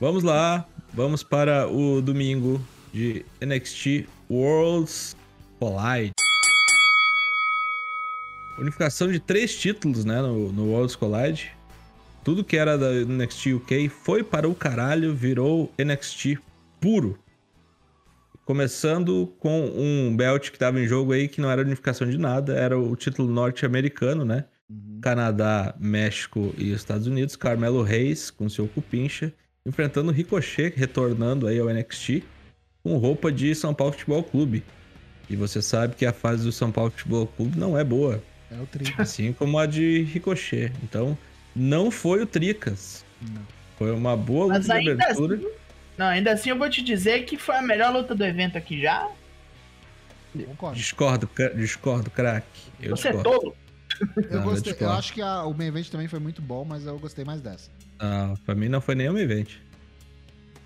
Vamos lá, vamos para o domingo de NXT Worlds Collide. Unificação de três títulos, né, no, no Worlds Collide. Tudo que era da NXT UK foi para o caralho, virou NXT puro. Começando com um belt que estava em jogo aí, que não era unificação de nada, era o título norte-americano, né? Uhum. Canadá, México e Estados Unidos, Carmelo Reis com seu cupincha, enfrentando o Ricochet, retornando aí ao NXT, com roupa de São Paulo Futebol Clube. E você sabe que a fase do São Paulo Futebol Clube não é boa, É o tri. assim como a de Ricochet. Então, não foi o Tricas. Não. Foi uma boa luta Mas de ainda abertura. assim, não, ainda assim eu vou te dizer que foi a melhor luta do evento aqui já. Concordo. Discordo, discordo, craque. Eu Você é discordo. tolo. Eu, Não, eu gostei, eu discordo. acho que a- o main event também foi muito bom, mas eu gostei mais dessa. Não, pra mim não foi nenhum evento.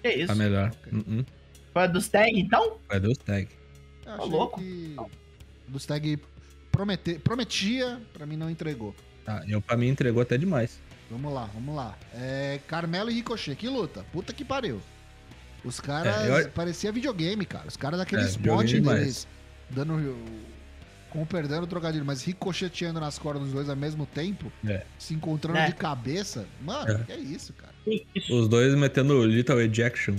Que isso? A melhor. Uh -uh. Foi a dos tag, então? Vai dar os tag. Eu Tá achei louco? que o Stag promete... prometia, pra mim não entregou. Ah, eu, pra mim entregou até demais. Vamos lá, vamos lá. É, Carmelo e Ricochet, que luta. Puta que pariu. Os caras. É, eu- Parecia videogame, cara. Os caras daquele É, spot deles. Dando. Com perdendo o trocadilho, mas ricocheteando nas cordas dos dois ao mesmo tempo. É. Se encontrando É. de cabeça. Mano, É. que é isso, cara. Isso. Os dois metendo Little Ejection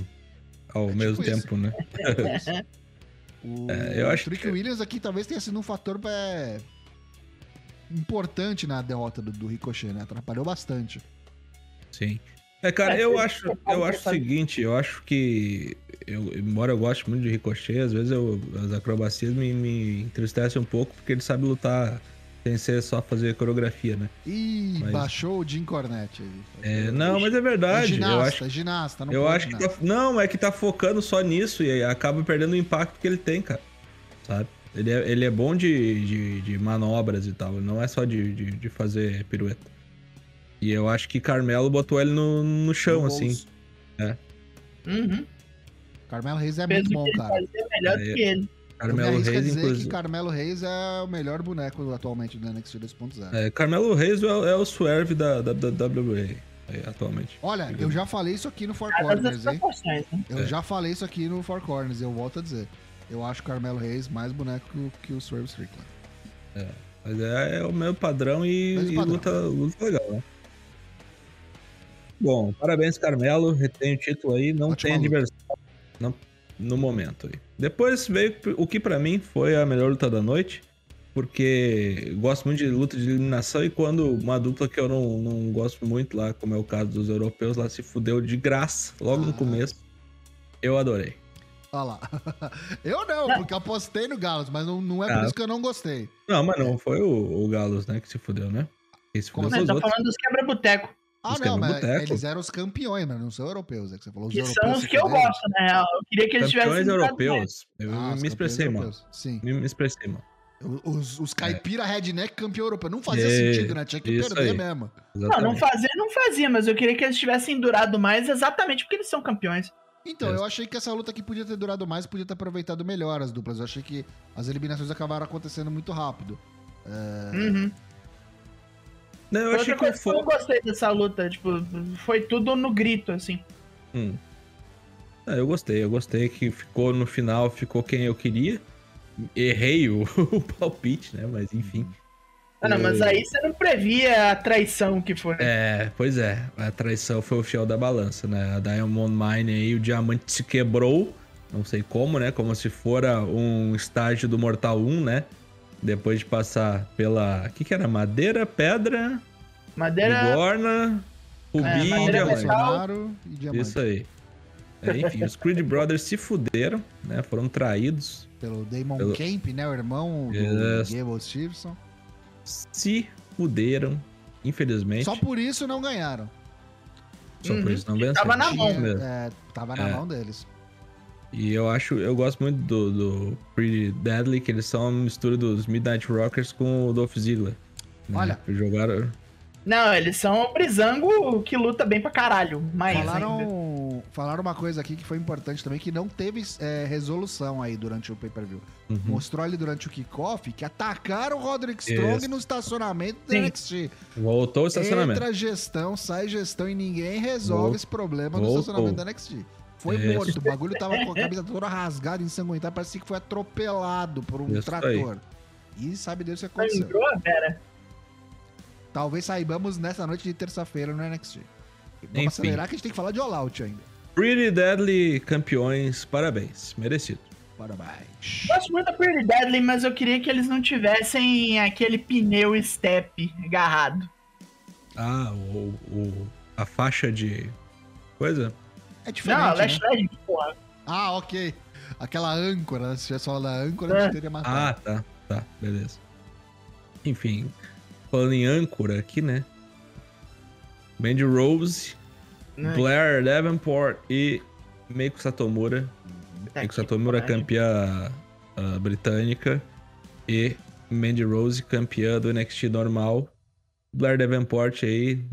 ao É tipo mesmo isso. tempo, né? O, É, eu acho o Trick que- Williams aqui talvez tenha sido um fator é, importante na derrota do, do Ricochet, né? Atrapalhou bastante. Sim. É, cara, É, eu acho, eu acho o seguinte, eu acho que, eu, embora eu goste muito de Ricochet, às vezes eu, as acrobacias me, me entristecem um pouco, porque ele sabe lutar sem ser só fazer coreografia, né? Ih, Mas- baixou o Jim Cornette aí. É, não, mas é É verdade. eu ginasta, acho, é ginasta. Não eu acho que ginasta. tá, não, é que tá focando só nisso e acaba perdendo o impacto que ele tem, cara. Sabe? Ele é, ele é bom de, de, de manobras e tal, não é só de, de, de fazer pirueta. E eu acho que Carmelo botou ele no, no chão, No assim. bolso. Uhum. Carmelo Reis é Fez muito bom, cara. melhor do É. que ele. Carmelo Reis, dizer inclusive. que Carmelo Reis é o melhor boneco atualmente do NXT 2.0. É, Carmelo Reis é, o- é o Swerve da, da, da WWE é, atualmente. Olha, eu já falei isso aqui no Four Corners, hein? né? Eu É. já falei isso aqui no Four Corners, eu volto a dizer. Eu acho o Carmelo Reis mais boneco que o, Swerve Strickland. Mas é, é o mesmo padrão e, e padrão. luta, luta legal, né? Bom, parabéns, Carmelo. Retém o título aí. Não Ótima tem adversário não- no momento aí. Depois veio o que pra mim foi a melhor luta da noite. Porque gosto muito de luta de eliminação e quando uma dupla que eu não, não gosto muito lá, como é o caso dos europeus, lá se fudeu de graça, logo no Ah. começo, eu adorei. Olha lá. Eu não, porque eu apostei no Galos, mas não, não é por Ah. isso que eu não gostei. Não, mas não foi o, o Galos, né, que se fudeu, né? Quem se Como fudeu Mas tá outros. falando dos quebra-boteco. Ah, Os não, mas eles eram os campeões, mas não são europeus. É que você falou os Que europeus. são os que eu fuderam. gosto, na real. Eu queria que eles tivessem. Campeões dado europeus. Eu Ah, os me campeões expressei, mano. europeus. Sim. Me, me expressei, mano. Os, os caipira redneck campeão europeu. Não fazia É, sentido, né? Tinha que perder aí. mesmo. Não, não Exatamente. fazia, não fazia, mas eu queria que eles tivessem durado mais exatamente porque eles são campeões. Então, É. eu achei que essa luta aqui podia ter durado mais, podia ter aproveitado melhor as duplas. Eu achei que as eliminações acabaram acontecendo muito rápido. Uhum. Não, eu Foi achei que eu foi. não gostei dessa luta. Tipo, foi tudo no grito, assim. Hum. Ah, eu gostei, eu gostei que ficou no final, ficou quem eu queria. Errei o, o palpite, né? Mas enfim. Ah, não, mas aí você não previa a traição que foi. É, pois é, a traição foi o fiel da balança, né? A Diamond Mine aí, o diamante se quebrou, não sei como, né? Como se fora um estágio do Mortal 1, né? Depois de passar pela. O que, que era? Madeira, pedra, Madeira. bigorna, rubi É, e madeira, diamante. e Diamante. Isso aí. É, enfim, os Creed Brothers se fuderam, né? Foram traídos. Pelo Damon Pelo- Camp, né? O irmão do Yes. Gable Stevenson. Se fuderam, infelizmente. Só por isso não ganharam. Só por Uhum. isso não venceram. Tava na mão. É, tava na É. mão deles. E eu acho, eu gosto muito do, do Pretty Deadly, que eles são uma mistura dos Midnight Rockers com o Dolph Ziggler. né? Olha. Jogaram. Não, eles são o Brizango que luta bem pra caralho. Ainda. Falaram, falaram uma coisa aqui que foi importante também, que não teve é, resolução aí durante o pay-per-view. Uhum. Mostrou ali durante o kickoff que atacaram o Roderick Strong Isso. no estacionamento do. NXT. Voltou o estacionamento. Entra gestão, sai gestão e ninguém resolve Voltou. esse problema no Voltou. estacionamento da NXT. Foi Isso. morto, o bagulho tava com a camisa toda rasgada, ensanguentada, parecia que foi atropelado por um Isso aí. trator. E sabe Deus o que aconteceu. Lembrou, Vera? Talvez saibamos nessa noite de terça-feira no NXT. Vamos Enfim. acelerar que a gente tem que falar de All Out ainda. Pretty Deadly campeões, parabéns. Merecido. Parabéns. Gosto muito da Pretty Deadly, mas eu queria que eles não tivessem aquele pneu step agarrado. Ah, o, o- a faixa de. Coisa? É diferente, não, né? Lash Legend, porra. Ah, ok. Aquela âncora, né? se tivesse falado da âncora, a gente É. teria Ah, matado. tá. Tá, beleza. Enfim, falando em âncora aqui, né? Mandy Rose, Né? Blair Davenport e Meiko Satomura. Tá Meiko Satomura pariu. campeã ah, britânica e Mandy Rose campeã do NXT normal. Blair Davenport aí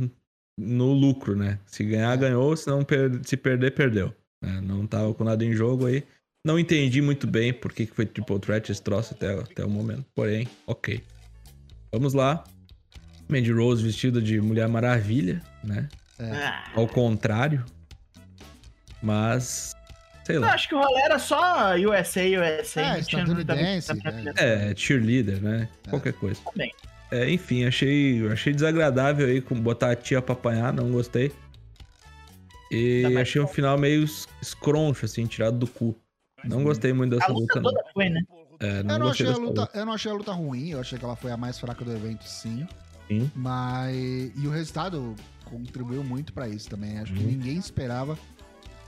no lucro, né? Se ganhar, É. ganhou, se não per- se perder, perdeu. né? Não tava com nada em jogo aí. Não entendi muito bem por que que foi Triple Threat esse troço até, até o momento. Porém, ok. Vamos lá. Mandy Rose vestida de Mulher Maravilha, né? Ah, Ao contrário. Mas. Sei eu lá. acho que o rolê era só USA, USA. É, estadunidense, muita- né? É, cheerleader, né? Qualquer coisa. Também. É, enfim, achei, achei desagradável aí com botar a tia pra apanhar, não gostei. E Tá achei um final meio es- escroncho, assim, tirado do cu. Não gostei muito A dessa luta luta, não. toda foi, né? É, Eu não não, gostei achei a luta, luta. eu não achei a luta ruim, eu achei que ela foi a mais fraca do evento, sim. Sim. Mas. E o resultado contribuiu muito pra isso também. Acho que Uhum. ninguém esperava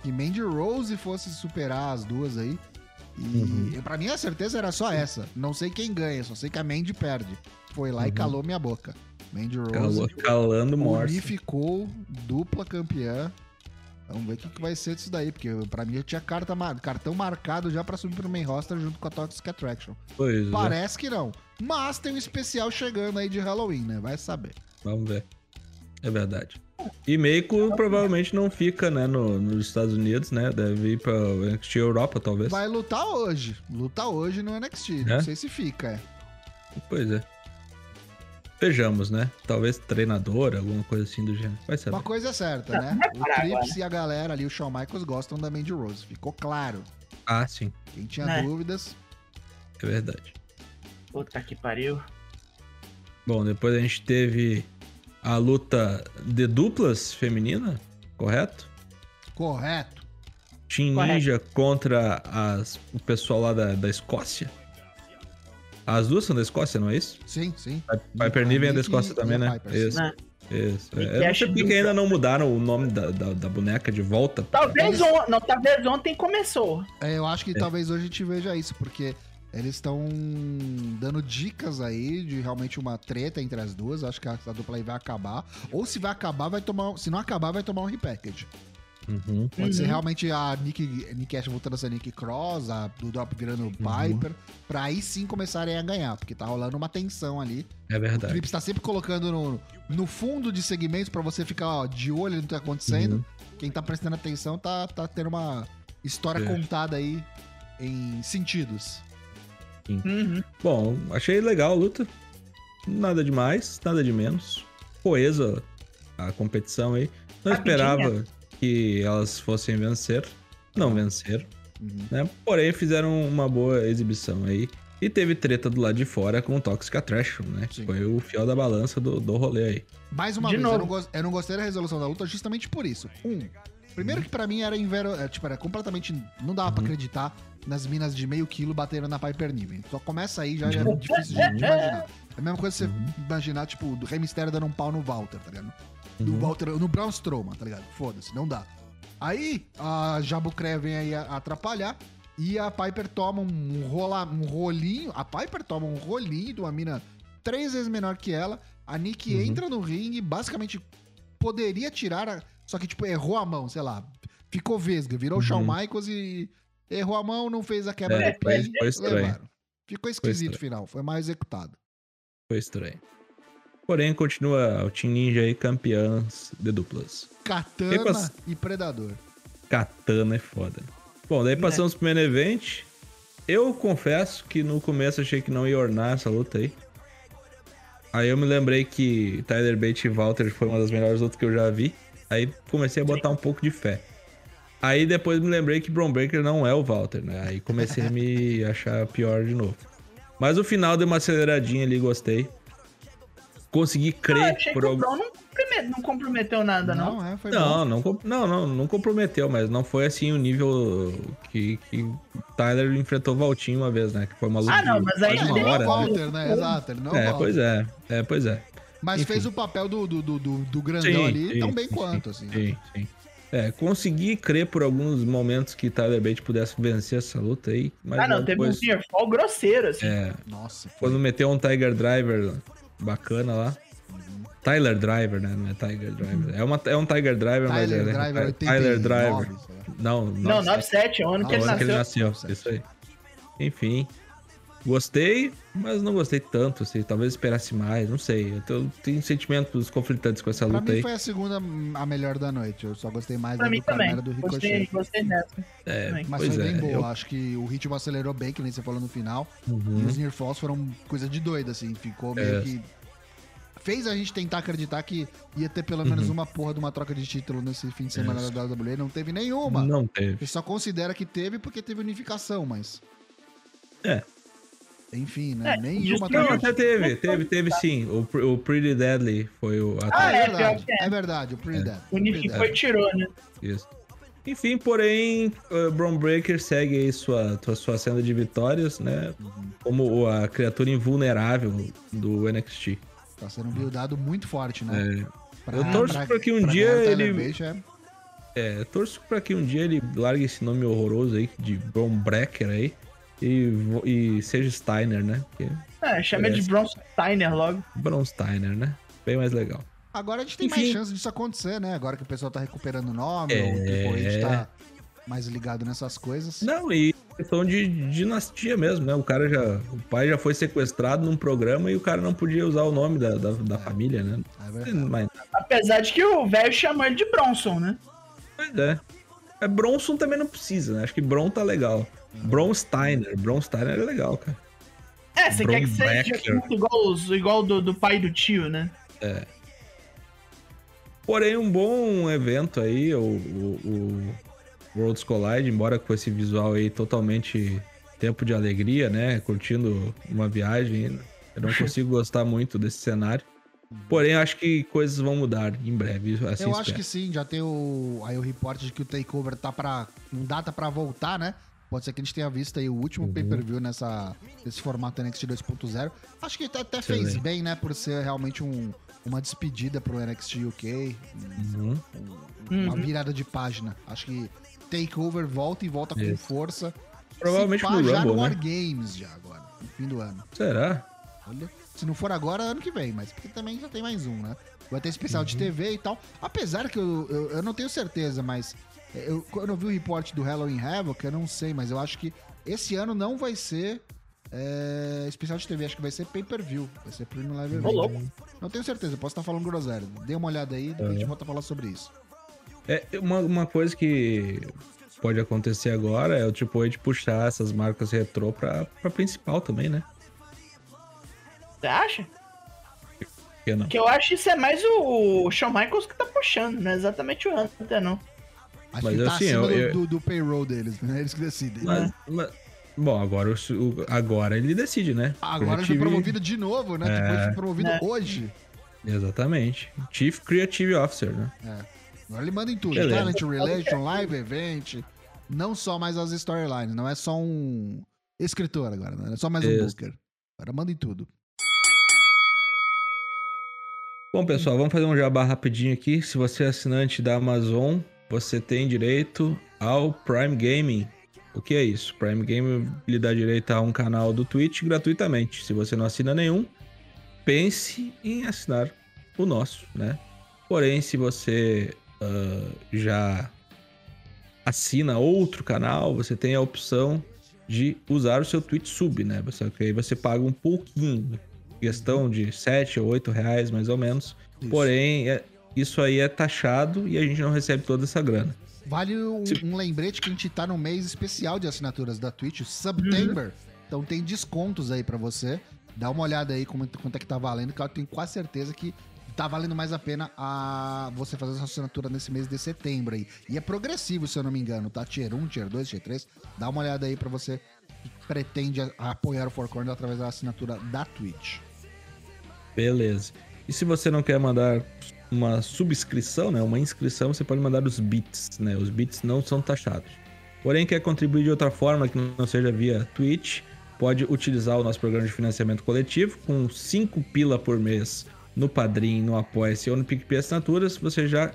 que Mandy Rose fosse superar as duas aí. E Uhum. pra mim a certeza era só essa. Não sei quem ganha, só sei que a Mandy perde. Foi lá e Uhum. calou minha boca. Mandy Rose Calou- calando morse. unificou dupla campeã. Vamos ver o que, que vai ser disso daí, porque pra mim eu tinha carta, cartão marcado já pra subir pro main roster junto com a Toxic Attraction. Pois é, Parece que não. Mas tem um especial chegando aí de Halloween, né? Vai saber. vamos ver. É verdade. E Meiko provavelmente não fica, né, no- nos Estados Unidos, né? Deve ir pra NXT Europa, talvez. Vai lutar hoje. Luta hoje no NXT. Não É? sei se fica, é. Pois é. Vejamos, né? Talvez treinador, alguma coisa assim do gênero. Vai saber. Uma coisa é certa, né? vai O Trips e a galera ali, o Shawn Michaels, gostam da Mandy Rose. Ficou claro. Ah, sim. Quem tinha É. dúvidas. É verdade. Puta que pariu. Bom, depois a gente teve a luta de duplas feminina, correto? Correto. Team Correto. Ninja contra as, o pessoal lá da, da Escócia. As duas são da Escócia, não é isso? Sim, sim. Piper Niven é da Escócia e também, a né? Piper. Isso, Né? isso. E É, por que ainda não mudaram o nome da, da, da boneca de volta. Talvez, on... não, talvez ontem começou. É, eu acho que É. talvez hoje a gente veja isso, porque eles estão dando dicas aí de realmente uma treta entre as duas. Acho que a, a dupla aí vai acabar. Ou se vai acabar, vai tomar. Se não acabar, vai tomar um repackage. Uhum. Pode ser Uhum. realmente a Nick, Nick Ash voltando a ser Nick Cross, a do Drop virando Uhum. Piper, pra aí sim começarem a ganhar, porque tá rolando uma tensão ali. É O verdade. Trips tá sempre colocando no, no fundo de segmentos pra você ficar ó, de olho no que tá acontecendo. Uhum. Quem tá prestando atenção tá, tá tendo uma história É. contada aí em sentidos. Uhum. Bom, achei legal a luta. Nada de mais, nada de menos. Coesa a competição aí. Não Rapidinha. esperava que elas fossem vencer. Não venceram, Uhum. né? Porém, fizeram uma boa exibição aí. E teve treta do lado de fora com o Toxic Attraction, né? Sim. Foi o fiel da balança do, do rolê aí. Mais uma De vez, eu não, eu não gostei da resolução da luta justamente por isso. Um, primeiro que pra mim era invero, é, tipo, era completamente. Não dava pra Uhum. acreditar nas minas de meio quilo batendo na Piper Niven. Só começa aí, já, já é difícil de, de imaginar. É a mesma coisa que você Uhum. imaginar, tipo, do Rey Mysterio dando um pau no Walter, tá ligado? No Uhum. Walter, no Braun Strowman, tá ligado? Foda-se, não dá. Aí, a Jabucré vem aí a- atrapalhar e a Piper toma um, rola, um rolinho. A Piper toma um rolinho de uma mina três vezes menor que ela. A Nick Uhum. entra no ringue, basicamente poderia tirar, a- só que, tipo, errou a mão, sei lá. Ficou vesga, virou o Shawn Uhum. Michaels e errou a mão, não fez a quebra É, do. Ficou esquisito o final, foi mal executado. Foi estranho. Porém, continua o Team Ninja aí campeãs de duplas. Katana Quem pass- e Predador. Katana é foda. Bom, daí passamos pro main event. Eu confesso que no começo achei que não ia ornar essa luta aí. Aí eu me lembrei que Tyler Bate e Walter foi uma das melhores lutas que eu já vi. Aí comecei a botar um pouco de fé. Aí depois me lembrei que Braun Breaker não é o Walter, né? Aí comecei a me achar pior de novo. Mas o final deu uma aceleradinha ali, gostei. Consegui Eu crer achei por que o algum. Não, comprome- não comprometeu nada, não. Não, é. Não, não, não, não, comprometeu, mas não foi assim o nível que, que Tyler enfrentou o Valtinho uma vez, né? Que foi uma luta Ah, não, mas aí uma não é hora. o né? Walter, né? Exato, ele não é o É, Walter. pois é. É, pois é. Mas Enfim. fez o papel do, do, do, do, grandão ali tão bem quanto, assim. Sim, sim. É, consegui crer por alguns momentos que Tyler Bate pudesse vencer essa luta aí, mas ah, não, logo teve depois, um near fall grosseiro, assim. é, Nossa, foi. quando meteu um Tiger Driver bacana lá. Tyler Driver, né? Não é Tiger Driver. É, uma, é um Tiger Driver, mas Tyler é. Driver é 89, Tyler Driver. sei lá. Não, Não, 97, é o ano que É ele ano que nasceu. ele nasceu. 97. Isso aí. Enfim. Gostei, mas não gostei tanto, assim. Talvez esperasse mais, não sei. Eu tenho, tenho sentimentos conflitantes com essa Pra luta mim aí. foi a segunda a melhor da noite. Eu só gostei mais Pra da mim do também. Do Gostei, Ricochet. gostei dessa. É. Mas pois foi é. bem boa. eu- Acho que o ritmo acelerou bem, que nem você falou no final. E Uhum. os Near Falls foram coisa de doida, assim. Ficou meio É. que. Fez a gente tentar acreditar que ia ter pelo menos Uhum. uma porra de uma troca de título nesse fim de semana Isso. da WWE. Não teve nenhuma. Não teve. Você só considera que teve porque teve unificação, mas. É. Enfim, né? É, Nenhuma justo- Não, até de teve, teve, teve sim. O, o Pretty Deadly foi o Ah, é, é, verdade. é. É verdade, o Pretty Dead. Unificou e tirou, né? Isso. Enfim, porém, uh, Braun Breaker segue aí sua, sua, sua senda de vitórias, né? Como o- a criatura invulnerável do NXT. Tá sendo buildado muito forte, né? É, Pra- eu torço pra que um pra dia o ele- Bate, é- é, torço pra que um dia ele largue esse nome horroroso aí, de Braun Breaker aí, e, e seja Steiner, né? Porque É, chama de Parece. Bronson Steiner logo. Braun Steiner, né? Bem mais legal. Agora a gente tem Enfim. mais chance disso acontecer, né? Agora que o pessoal tá recuperando o nome, É. ou tipo, a gente tá mais ligado nessas coisas. Não, e questão de dinastia mesmo, né? O cara já. O pai já foi sequestrado num programa e o cara não podia usar o nome da, da, da família, né? É. Mas, Apesar de que o velho chamou ele de Bronson, né? Pois é. é. Bronson também não precisa, né? Acho que Bron tá legal. Bron Steiner. Bron Steiner é legal, cara. É, você Bron quer que seja Breakker. igual, os- igual do, do pai e do tio, né? Porém, um bom evento aí, o, o, o Worlds Collide, embora com esse visual aí totalmente tempo de alegria, né? Curtindo uma viagem. Eu não consigo gostar muito desse cenário. Porém, acho que coisas vão mudar em breve. Assim Eu acho espero. que sim, já tem o, aí o reporte de que o Takeover tá pra. com data pra voltar, né? Pode ser que a gente tenha visto aí o último Uhum. pay-per-view nessa, nesse formato NXT 2.0. Acho que até, até fez bem, né? Por ser realmente um- uma despedida pro NXT UK. Uhum. Uma Uhum. virada de página. Acho que Takeover volta e volta com Isso. força. Provavelmente Se pá, no já Rumble, no né? War Games já agora, no fim do ano. Será? Olha, se não for agora, ano que vem, mas porque também já tem mais um, né? Vai ter especial Uhum. de TV e tal. Apesar que eu, eu, eu não tenho certeza, mas eu, quando eu vi o reporte do Halloween Havoc, eu não sei, mas eu acho que esse ano não vai ser é, especial de TV, acho que vai ser pay-per-view. Vai ser Premium Live Event. Não tenho certeza, posso estar falando groselha. Dê uma olhada aí, depois a gente volta a falar sobre isso. É, uma, uma coisa que pode acontecer agora é o tipo gente puxar essas marcas retrô pra, pra principal também, né? Você acha? Por que não? Que eu acho que isso é mais o Shawn Michaels que tá puxando, não é exatamente o Hunter, não. Acho Mas que tá assim, acima eu- do, eu- do- do payroll deles, né? Eles que decidem. Mas, mas- bom, agora, o, agora ele decide, né? Agora ele foi promovido de novo, né? É. Depois foi promovido É. hoje. Exatamente. Chief Creative Officer, né? É. Agora ele manda em tudo. Beleza. Talent Relation, Live Event. Não só mais as storylines. Não é só um escritor agora. Não é só mais um Isso. booker. Agora manda em tudo. Bom, pessoal, vamos fazer um jabá rapidinho aqui. Se você é assinante da Amazon, você tem direito ao Prime Gaming. O que é isso? Prime Gaming lhe dá direito a um canal do Twitch gratuitamente. Se você não assina nenhum, pense em assinar o nosso, né? Porém, se você ah, já assina outro canal, você tem a opção de usar o seu Twitch Sub, né? Você, que aí você paga um pouquinho, questão de 7 ou 8 reais mais ou menos. Isso. Porém, é- isso aí é taxado e a gente não recebe toda essa grana. Vale um, um lembrete que a gente tá no mês especial de assinaturas da Twitch, September. Então tem descontos aí pra você. Dá uma olhada aí como, quanto é que tá valendo, que eu tenho quase certeza que tá valendo mais a pena a você fazer essa assinatura nesse mês de setembro aí. E é progressivo, se eu não me engano, tá? Tier 1, Tier 2, Tier 3. Dá uma olhada aí pra você que pretende apoiar o Four Corners através da assinatura da Twitch. Beleza. E se você não quer mandar uma subscrição, né, uma inscrição, você pode mandar os bits, né? Os bits não são taxados. Porém, quer contribuir de outra forma que não seja via Twitch, pode utilizar o nosso programa de financiamento coletivo com 5 pila por mês no Padrim, no Apoia-se ou no PicPay Assinaturas, você já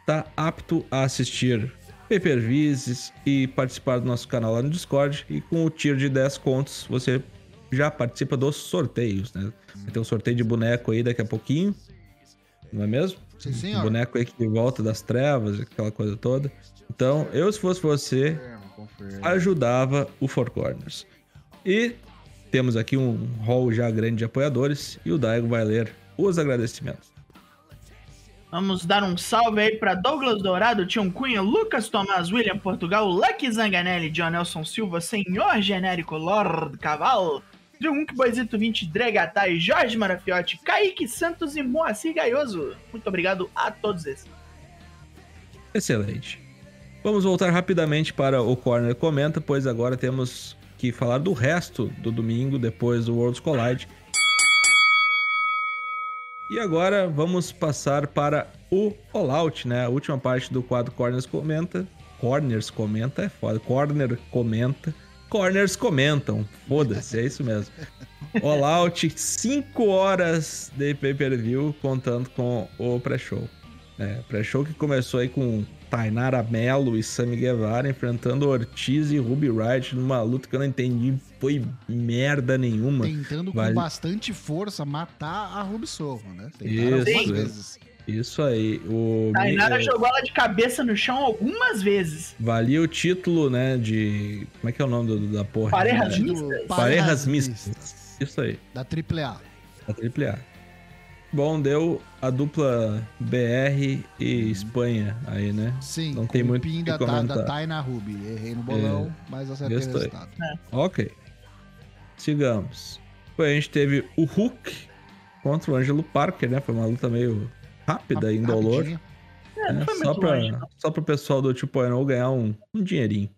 está apto a assistir pay-per-views e participar do nosso canal lá no Discord. E com o tier de 10 contos, você já participa dos sorteios, né? Vai ter um sorteio de boneco aí daqui a pouquinho, não é mesmo? Sim, senhor. boneco aí que volta das trevas, aquela coisa toda. Então, eu, se fosse você, ajudava o Four Corners. E temos aqui um hall já grande de apoiadores e o Daigo vai ler os agradecimentos. Vamos dar um salve aí para Douglas Dourado, Tião Cunha, Lucas Tomás, William Portugal, Lucky Zanganelli, John Nelson Silva, Senhor Genérico, Lord Caval, Drunk Boisito 20, Dregatai, Jorge Marafiotti, Kaique Santos e Moacir Gaioso. Muito obrigado a todos esses. Excelente. Vamos voltar rapidamente para o Corner Comenta, pois agora temos que falar do resto do domingo depois do Worlds Collide. E agora vamos passar para o Fallout, né? A última parte do quadro Corners Comenta. Corners Comenta é foda. Corner Comenta. Corners comentam. Foda-se, é isso mesmo. Fallout, 5 horas de pay-per-view contando com o pré-show. É, pré-show que começou aí com Tainara Mello e Sammy Guevara enfrentando Ortiz e Ruby Wright numa luta que eu não entendi, foi merda nenhuma. Tentando Vale- com bastante força matar a Ruby Sorro, né? Tentaram Isso, isso. vezes. Isso aí, o Tainara é, jogou ela de cabeça no chão algumas vezes. valia o título, né, de como é que é o nome do- da porra? Parejas É, mistas. Parejas mistas. Isso aí, Da AAA. da AAA. Bom, deu a dupla BR e Espanha aí, né? Sim, Não tem o muito pin o que da, comentar. da Taina Ruby. Errei no bolão, mas acertei o Gostei. resultado. Ok. Sigamos. Depois a gente teve o Hulk contra o Ângelo Parker, né? Foi uma luta meio rápida, indolor. É, né? foi Só, muito longe, pra, não. só pro pessoal do 2.0 ganhar um, um dinheirinho.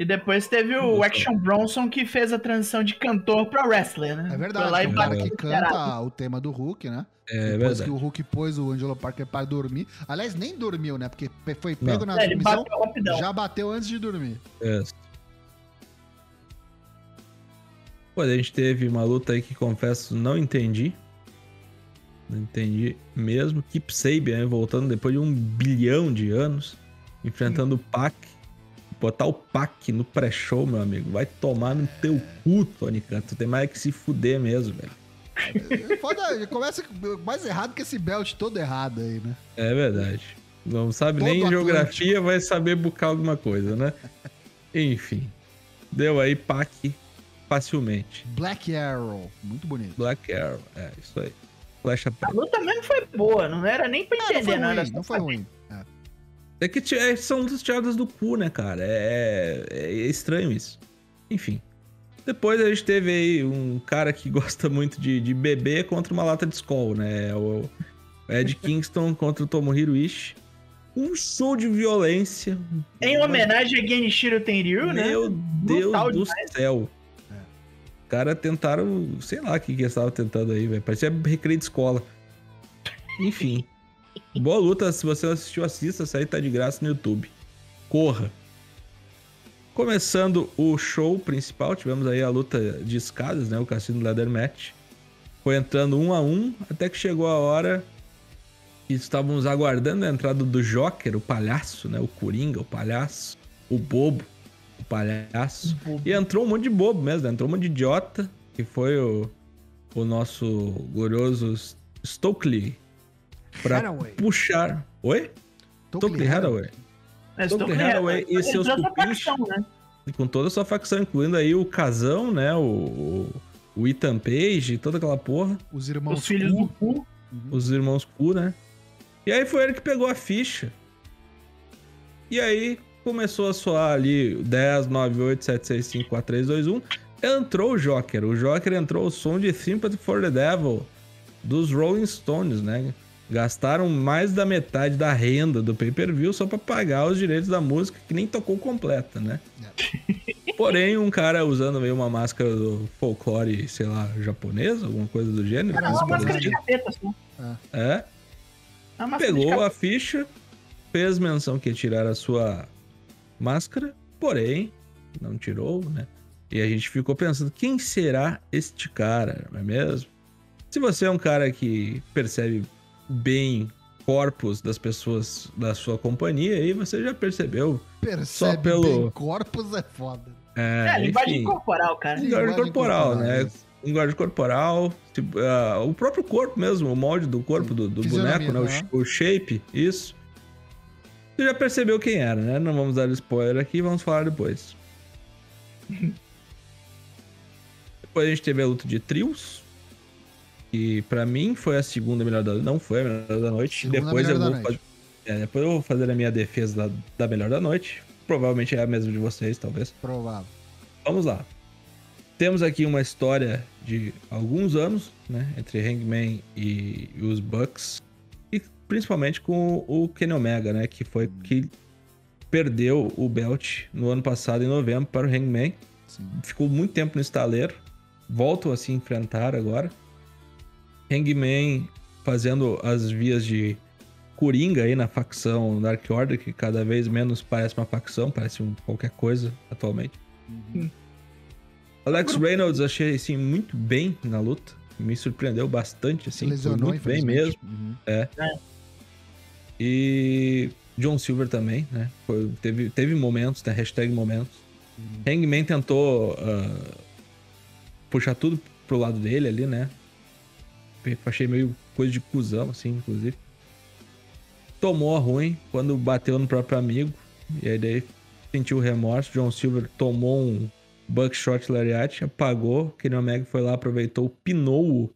E depois teve o. Action Bronson que fez a transição de cantor pra wrestler, né? É verdade, lá e bateu cara que canta o tema do Hulk, né? É Depois verdade. que o Hulk pôs o Angelo Parker para dormir. Aliás, nem dormiu, né? Porque foi pego Não. na É, ele transmissão, bateu rapidão. já bateu antes de dormir. É. Depois a gente teve uma luta aí que confesso não entendi. Não entendi mesmo. Keep Sabian né, voltando depois de um bilhão de anos, enfrentando o Pac. Botar o Pac no pré-show, meu amigo. Vai tomar no teu cu, Tony Khan. Tu tem mais que se fuder mesmo, velho. Foda, começa mais errado que esse belt todo errado aí, né? É verdade. Não sabe Todo nem Atlântico. geografia, vai saber bucar alguma coisa, né? Enfim. Deu aí Pac facilmente. Black Arrow, muito bonito. Black Arrow, é isso aí. Flecha A preta. luta mesmo foi boa, não era nem pra Ah, não entender foi nada. ruim, não foi ruim. É. É que é, são lutas tiradas do cu, né, cara? É, é estranho isso. Enfim. Depois a gente teve aí um cara que gosta muito de, de beber contra uma lata de Skol, né? O Ed Kingston contra o Tomohiro Ishii. Um show de violência. Em homenagem a Genichiro Tenryu, né? Meu Deus Brutal do demais. céu. Os caras tentaram, sei lá o que, que eles estavam tentando aí, velho. Parecia recreio de escola. Enfim. Boa luta. Se você assistiu, assista. Essa aí tá de graça no YouTube. Corra. Começando o show principal, tivemos aí a luta de escadas, né? O Cassino Leather Match. Foi entrando um a um, até que chegou a hora que estávamos aguardando a entrada do Joker, o palhaço, né? O Coringa, o palhaço. O bobo, o palhaço. E entrou um monte de bobo mesmo, né? entrou um monte de idiota, que foi o, o nosso glorioso Stokely. Pra Hathaway. puxar. Oi? Stokely Hathaway. É, Stokely Hathaway e seus cupins. facção, né? Com toda a sua facção, incluindo aí o Casão, né? O, o, Ethan Page, toda aquela porra. Os irmãos Os filhos do cu. Os irmãos Ku, né? E aí foi ele que pegou a ficha. E aí começou a soar ali 10, 9, 8, 7, 6, 5, 4, 3, 2, 1. Entrou o Joker. O Joker entrou o som de Sympathy for the Devil dos Rolling Stones, né? Gastaram mais da metade da renda do pay-per-view só pra pagar os direitos da música, que nem tocou completa, né? Porém, um cara usando meio uma máscara do folclore, sei lá, japonês, alguma coisa do gênero. Cara, É uma máscara de capeta, assim. É, É pegou a ficha, fez menção que ia tirar a sua máscara, porém, não tirou, né? E a gente ficou pensando, quem será este cara, não é mesmo? Se você é um cara que percebe bem corpos das pessoas da sua companhia, aí você já percebeu. Percebe Só pelo- bem, corpos é foda. É, É, linguagem corporal, cara. Linguagem corporal, né? isso. linguagem corporal, tipo, ah, o próprio corpo mesmo, o molde do corpo do, do boneco, né? O, né? sh- o shape, isso. Você já percebeu quem era, né? Não vamos dar spoiler aqui, vamos falar depois. Depois a gente teve a luta de trios. Que pra mim foi a segunda melhor da noite. Não foi a melhor da noite. Segunda depois eu vou fazer. É, depois eu vou fazer a minha defesa da, da melhor da noite. Provavelmente é a mesma de vocês, talvez. Provável. Vamos lá. Temos aqui uma história de alguns anos, né? Entre Hangman e os Bucks. E principalmente com o Kenny Omega, né? Que foi que perdeu o belt no ano passado, em novembro, para o Hangman. Sim. Ficou muito tempo no estaleiro. Voltam a se enfrentar agora. Hangman fazendo as vias de Coringa aí na facção Dark Order, que cada vez menos parece uma facção, parece um qualquer coisa atualmente. Uhum. Alex Reynolds achei assim muito bem na luta. Me surpreendeu bastante, assim. Foi lesionou, muito bem mesmo. Uhum. E John Silver também, né? Foi- teve, teve momentos, né? Hashtag momentos. Uhum. Hangman tentou ah, puxar tudo pro lado dele ali, né? Achei meio coisa de cuzão, assim, inclusive. Tomou a ruim quando bateu no próprio amigo. E aí daí sentiu remorso. John Silver tomou um buckshot lariat, apagou. Kenny Omega foi lá, aproveitou, pinou-o.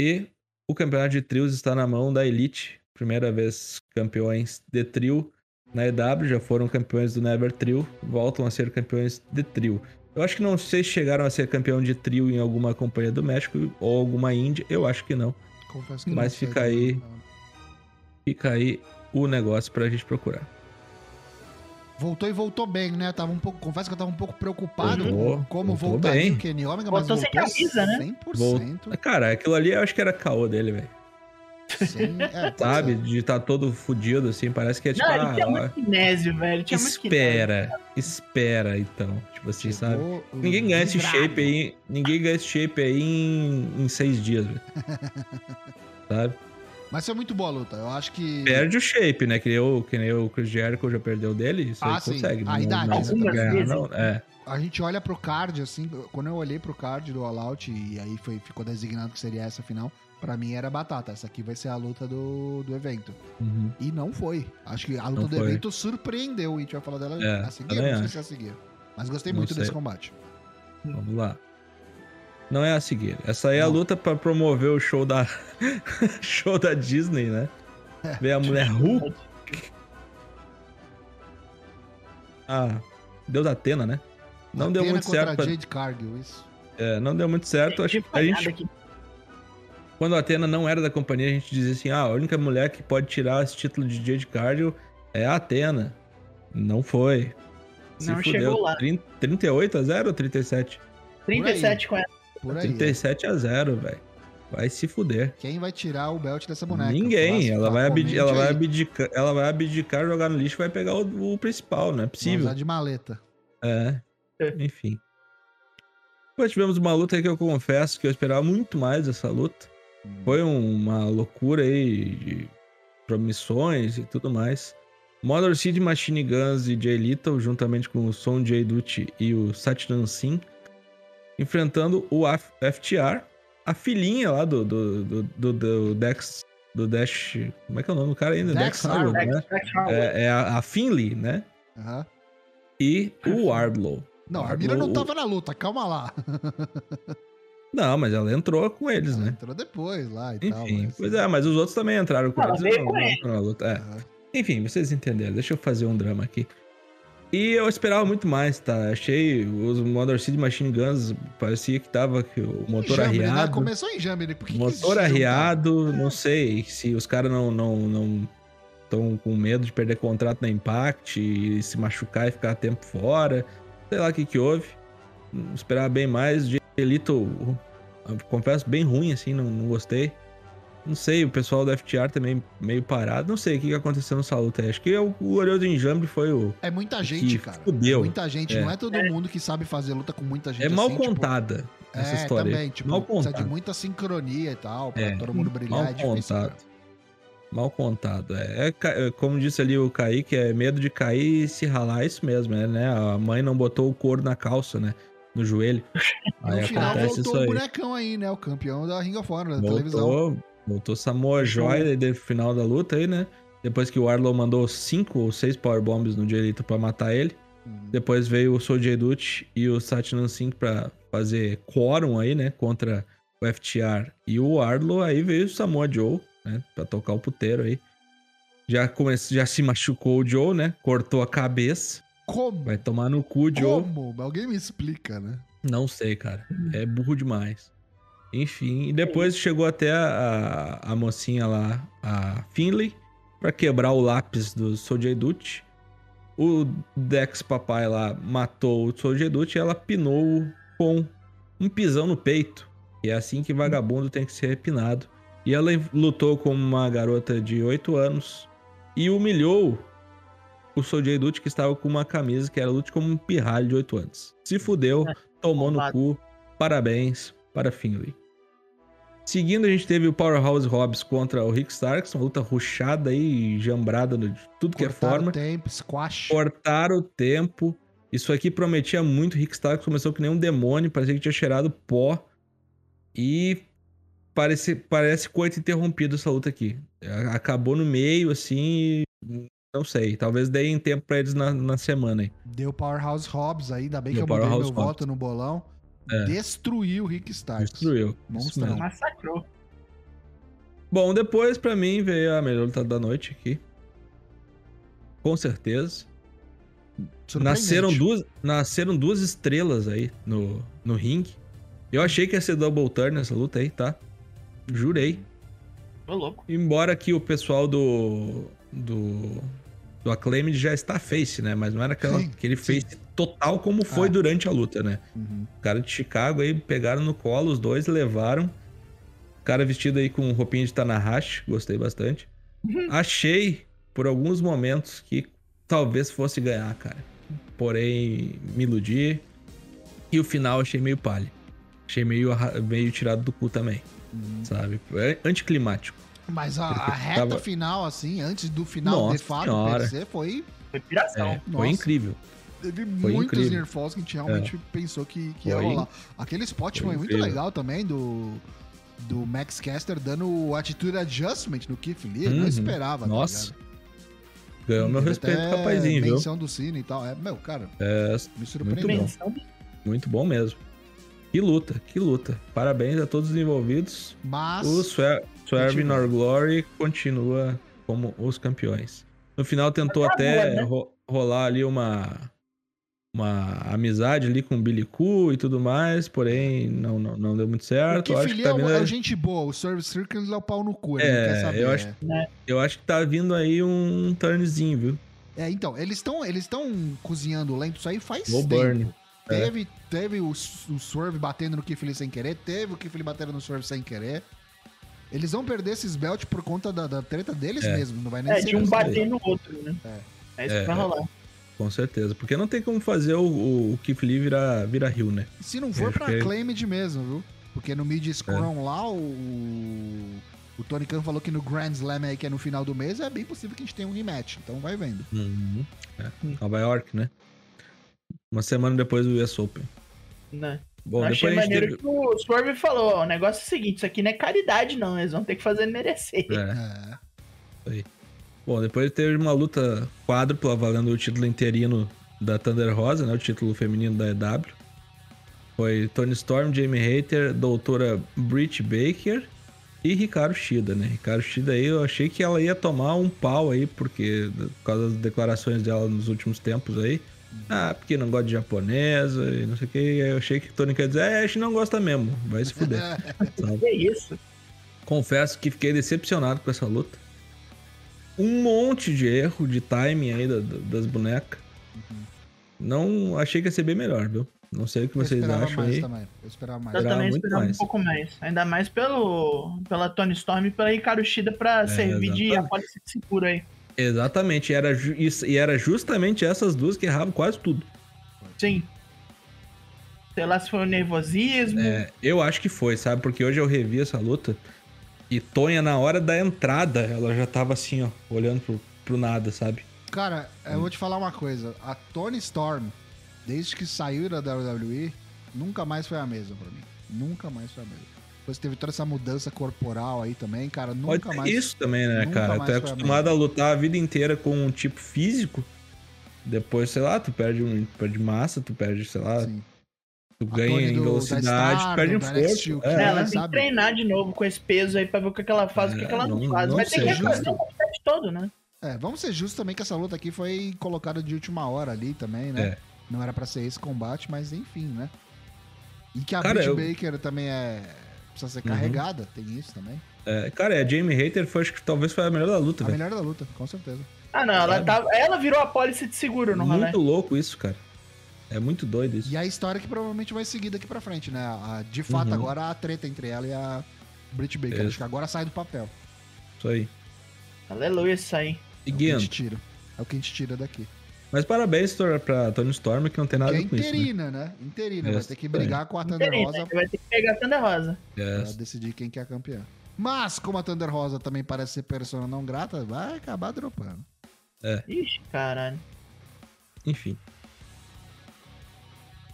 E o campeonato de trios está na mão da Elite. Primeira vez campeões de trio na EW, já foram campeões do Never Trio, voltam a ser campeões de trio. Eu acho que não sei se chegaram a ser campeão de trio em alguma companhia do México ou alguma Índia, eu acho que não. Confesso que Mas não fica aí. Fica aí o negócio pra gente procurar. Voltou e voltou bem, né? Tava um pouco, confesso que eu tava um pouco preocupado Voltou, com como voltou voltaria bem. o Kenny Omega, mas Voltou sem voltou camisa, né? 100%. Cara, aquilo ali eu acho que era caô dele, velho. Sem, é, pode Sabe? ser. De estar todo fudido, assim, parece que é tipo, Não, ele ah, tinha muito kinésio, velho. Tinha muito kinésio. espera, espera então. Tipo assim, sabe? Chegou Ninguém ganha esse shape aí. Ninguém ganha esse shape aí em, em seis dias, velho. Sabe? Mas foi muito boa a luta. Eu acho que. Perde o shape, né? Que nem o, que nem o Chris Jericho já perdeu dele. Isso Ah, aí sim. consegue. A idade. Não, Algumas ganhar, não. É. A gente olha pro card, assim, quando eu olhei pro card do All Out e aí foi, ficou designado que seria essa final, pra mim era batata. Essa aqui vai ser a luta do, do evento. Uhum. E não foi. Acho que a luta Não do foi. evento surpreendeu. E a gente vai falar dela É, a seguir. Não sei se é a seguir. Mas gostei Não muito sei. desse combate. Vamos lá. Não é a seguir. Essa aí é a luta pra promover o show da show da Disney, né? Ver a mulher Hulk. Ah, Deus Atena, né? Não deu Athena muito certo. pra- Jade Cargill, isso. É, não deu muito certo. Acho que a gente aqui. Quando a Atena não era da companhia, a gente dizia assim: ah, a única mulher que pode tirar esse título de Jade Cargill é a Atena. Não foi. Se Não fudeu. chegou lá. 30 38 a 0 ou 37? 37 com ela. Por aí. 37 a 0, velho. Vai se fuder. Quem vai tirar o belt dessa boneca? Ninguém. Ela vai, abdi- ela, vai abdicar, ela vai abdicar, jogar no lixo e vai pegar o, o principal, não é Vai possível. usar de maleta. É. É. Enfim. Depois tivemos uma luta aí que eu confesso que eu esperava muito mais dessa luta. Foi um- uma loucura aí de promissões e tudo mais. Motor City Machine Guns e Jay Little, juntamente com o Son Jay Dutti e o Satnam Singh, enfrentando o F- FTR, a filhinha lá do, do, do, do, do Dex. Do Dash. Como é que é o nome do cara ainda? Dex Dex- né? Dex. É, é a, a Finley, né? Aham. E o Wardlow. Não, a Wardlow- Mira não tava na luta, calma lá. Não, mas ela entrou com eles, Ela né? entrou depois lá e tal. Enfim, mas- pois é, mas os outros também entraram com Ela eles. não- com não na luta. É. Enfim, vocês entenderam. Deixa eu fazer um drama aqui. E eu esperava muito mais, tá? Achei os Motor City Machine Guns, parecia que tava que o motor Jambre, né? arriado. Começou em Jambre. Motor arriado, não sei se os caras não não não estão com medo de perder contrato na Impact e se machucar e ficar tempo fora. Sei lá o que que houve. Esperava bem mais. De Elito, confesso, bem ruim assim, não, não gostei. Não sei, o pessoal do FTR também meio parado. Não sei o que aconteceu nessa luta aí. Acho que o o Glorioso Enjambre foi o. É muita gente, cara. fudeu. É muita gente. É. Não é todo mundo que sabe fazer luta com muita gente É mal assim, tipo, contada essa é, história. também. Tipo, mal precisa contada. de muita sincronia e tal, pra É, todo mundo brilhar. Mal é difícil, contado. cara. Mal contado. É, é é, como disse ali o Kaique, é medo de cair e se ralar, é isso mesmo, é, né? A mãe não botou o couro na calça, né? No joelho. Aí No final voltou o bonecão aí, né? O campeão da Ring of Honor, da televisão. Voltou, voltou Samoa Joy no final da luta aí, né? Depois que o Arlow mandou cinco ou seis powerbombs no Dielito pra matar ele. Uhum. Depois veio o Soul J. Dutt e o Satnam Singh pra fazer quórum aí, né? Contra o FTR e o Arlo. Aí veio o Samoa Joe, né? Pra tocar o puteiro aí. Já, comece, já se machucou o Joe, né? Cortou a cabeça. Como? Vai tomar no cu, Joe. Como? Alguém me explica, né? Não sei, cara. É burro demais. Enfim, e depois chegou até a, a, mocinha lá, a Finley, pra quebrar o lápis do Soulja Duty. O Dex papai lá matou o Soulja Duty e ela pinou com um pisão no peito. E é assim que vagabundo tem que ser pinado. E ela lutou com uma garota de 8 anos e humilhou o Soulja Duty que estava com uma camisa que era lute como um pirralho de 8 anos. Se fudeu, tomou no cu. Parabéns para Finley. Seguindo, a gente teve o Powerhouse Hobbs contra o Rick Starks, uma luta ruchada aí, jambrada de tudo que é Cortaram forma. o tempo, squash. Cortaram o tempo. Isso aqui prometia muito. Rick Starks começou que nem um demônio, parecia que tinha cheirado pó. E parece, parece coito interrompido essa luta aqui. Acabou no meio, assim. e Não sei. Talvez deem tempo pra eles na, na semana aí. Deu Powerhouse Hobbs aí, ainda bem Deu que eu mudei Powerhouse meu Hobbs. voto no bolão. É. Destruiu o Rick Starks. Destruiu. Monstrão. Massacrou. Bom, depois pra mim veio a melhor luta da noite aqui. Com certeza. Nasceram duas, nasceram duas estrelas aí no, no ringue. Eu achei que ia ser double turn nessa luta aí, tá? Jurei. Ô, louco. Embora aqui o pessoal do. do. do Acclaimed já está face, né? Mas não era aquela, Sim, aquele face total como foi Ah. durante a luta, né? Uhum. O cara de Chicago aí pegaram no colo os dois, levaram. O cara vestido aí com roupinha de Tanahashi, gostei bastante. Achei, por alguns momentos, que talvez fosse ganhar, cara. Porém, me iludi. E o final achei meio palha. Achei meio, meio tirado do cu também, Uhum. sabe? É anticlimático. Mas a, a reta tava- final, assim, antes do final de Nossa fato, senhora. per se, foi. Foi piração. É, foi incrível. Teve Foi muitos incrível. É. near falls que a gente realmente pensou que, que ia rolar. Aquele spot foi foi, muito legal também do, do Max Caster dando o Attitude Adjustment no Keith Lee. Eu Não Uhum. esperava. tá Nossa. ligado? Ganhou meu respeito, rapazinho, viu? menção do Cine e tal. É, meu, cara, É, me surpreendeu. bom. Dimensão do- muito bom mesmo. Que luta, que luta. Parabéns a todos os envolvidos. Mas. O Swer Swerve. Nor Glory continua como os campeões. No final tentou Acabou, até né? ro- rolar ali uma uma amizade ali com o Billy Koo e tudo mais, porém não, não, não deu muito O certo. Eu Keith acho que tá é, o- vindo, é o gente boa, o Service Circle é o pau no cu, ele É, não quer saber. eu acho- eu acho que tá vindo aí um turnzinho, viu? É, então, eles estão eles estão cozinhando lento isso aí faz Slow tempo. burn. É. Teve, teve o, o Swerve batendo no Lee sem querer, teve o Lee batendo no Swerve sem querer. Eles vão perder esses belts por conta da, da treta deles É. mesmo, não vai nem É, ser de um isso. bater no outro, né? É, isso É, que vai é. rolar. Com certeza. Porque não tem como fazer o, o, o Keith Lee virar, virar Rio, né? Se não for pra que- Claimed mesmo, viu? Porque no Mid Scrum lá, o, o Tony Khan falou que no Grand Slam aí, que é no final do mês, é bem possível que a gente tenha um rematch. Então vai vendo. Uhum. É. Nova York, né? Uma semana depois do US Open. Né? Bom, achei maneiro teve... que o Swerve falou: ó, o negócio é o seguinte, isso aqui não é caridade, não. Eles vão ter que fazer merecer. É. É. Bom, depois teve uma luta quádrupla valendo o título interino da Thunder Rosa, né? O título feminino da EW. Foi Tony Storm, Jamie Hater, doutora Britt Baker e Ricardo Shida, né? Ricardo Shida aí, eu achei que ela ia tomar um pau aí, porque por causa das declarações dela nos últimos tempos aí. Ah, porque não gosta de japonesa e não sei o que. Eu achei que o Tony quer dizer, é, a gente não gosta mesmo, vai se fuder. Que isso? Confesso que fiquei decepcionado com essa luta. Um monte de erro de timing aí da- da- das bonecas. Não achei que ia ser bem melhor, viu? Não sei o que Eu vocês acham mais aí. também. Eu esperava mais. Eu Esperava também esperava mais. um pouco mais. Ainda mais pelo, pela Tony Storm e pela Ricardo Shida pra servir de É, exatamente. apólice de seguro aí. Exatamente, era ju- isso- e era justamente essas duas que erravam quase tudo. Sim. Sei lá se foi o nervosismo. É, eu acho que foi, sabe? Porque hoje eu revi essa luta e Tonha, na hora da entrada, ela já tava assim, ó, olhando pro, pro nada, sabe? Cara, eu vou te falar uma coisa. A Tony Storm, desde que saiu da WWE, nunca mais foi a mesma pra mim. Nunca mais foi a mesma. Depois teve toda essa mudança corporal aí também, cara. Pode Nunca ter mais. isso também, né, cara? Tu é foi a acostumado a lutar a vida inteira com um tipo físico. Depois, sei lá, tu perde, um, perde massa, tu perde, sei lá, Sim. Tu ganha em velocidade, Stardom, perde NXT, força. É, É, ela tem sabe? que treinar de novo com esse peso aí pra ver o que, que ela faz e o que, que ela não, É, faz. não- Vai não ter que justo. o set todo, né? É, vamos ser justos também que essa luta aqui foi colocada de última hora ali também, né? É. Não era pra ser esse combate, mas enfim, né? E que a Cara, Britt eu- Baker também é. Precisa ser Uhum. carregada, tem isso também. É, cara, a Jamie Hater foi, acho que talvez foi a melhor da luta, A velho. melhor da luta, com certeza. Ah, não, ela, Sabe? tá, ela virou a pólice de seguro no. Muito louco isso, cara. É muito doido isso. E a história que provavelmente vai seguir daqui pra frente, né? A- de fato, Uhum. agora a treta entre ela e a Britt Baker. Isso. Acho que agora sai do papel. Isso aí. Aleluia, isso aí. É o que a gente tira. É o que a gente tira daqui. Mas parabéns pra Tony Storm, que não tem nada que é com isso. Né? interina, né? Interina. Vai ter que brigar com a Thunder Interina, Rosa Você vai ter que pegar a Thunder Rosa. pra Yes. decidir quem que é a campeã. Mas, como a Thunder Rosa também parece ser persona não grata, vai acabar dropando. Ixi, caralho. Enfim.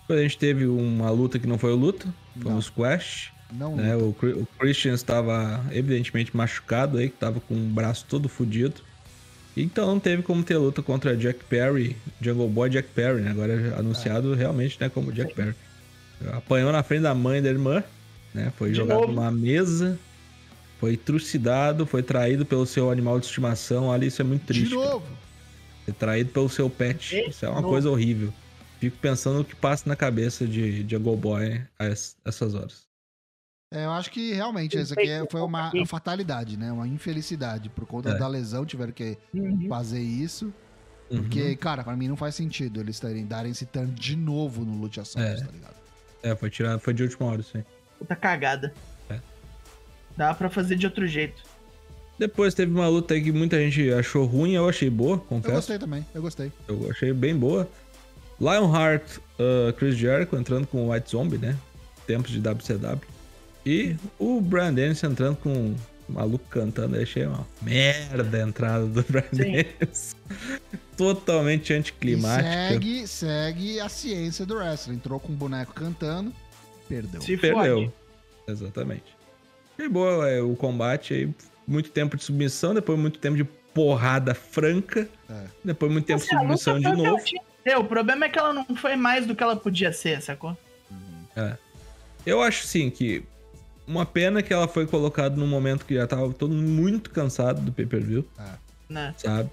Depois a gente teve uma luta que não foi o luta, foi Não. um squash. Não Né? O, o Christian estava evidentemente machucado aí, que tava com o braço todo fudido. Então não teve como ter luta contra Jack Perry, Jungle Boy Jack Perry, né? Agora é anunciado realmente né, como Jack Perry. Apanhou na frente da mãe e da irmã, né? Foi De jogado novo. numa mesa, foi trucidado, foi traído pelo seu animal de estimação. Olha, isso é muito triste. De cara. novo. Ser traído pelo seu pet. De Isso é uma novo. coisa horrível. Fico pensando no que passa na cabeça de Jungle Boy a es- essas horas. É, eu acho que realmente Eu essa aqui é- foi eu uma aqui. fatalidade, né? Uma infelicidade. Por conta É. da lesão, tiveram que Uhum. fazer isso. Uhum. Porque, cara, pra mim não faz sentido eles terem, darem esse turn de novo no Lucha Sounds, É. tá ligado? É, foi tirado, foi de última hora isso aí. Puta cagada. É. Dá pra fazer de outro jeito. Depois teve uma luta aí que muita gente achou ruim, eu achei boa, Eu confesso. gostei também, eu gostei. Eu achei bem boa. Lionheart, uh, Chris Jericho entrando com o White Zombie, né? Tempos de WCW. E o Brian Dennis entrando com um maluco cantando. Eu achei uma merda a entrada do Brian Sim. Dennis. Totalmente E anticlimática. segue, segue a ciência do wrestling. Entrou com um boneco cantando, perdeu. Se Perdeu. fode. Exatamente. E boa é, o combate aí. Muito tempo de submissão, depois muito tempo de porrada franca. É. Depois muito tempo de Assim, submissão de foi o novo. tinha ser. O problema é que ela não foi mais do que ela podia ser, sacou? É. Eu acho sim que uma pena que ela foi colocada num momento que já tava todo mundo muito cansado do pay-per-view, Né? sabe?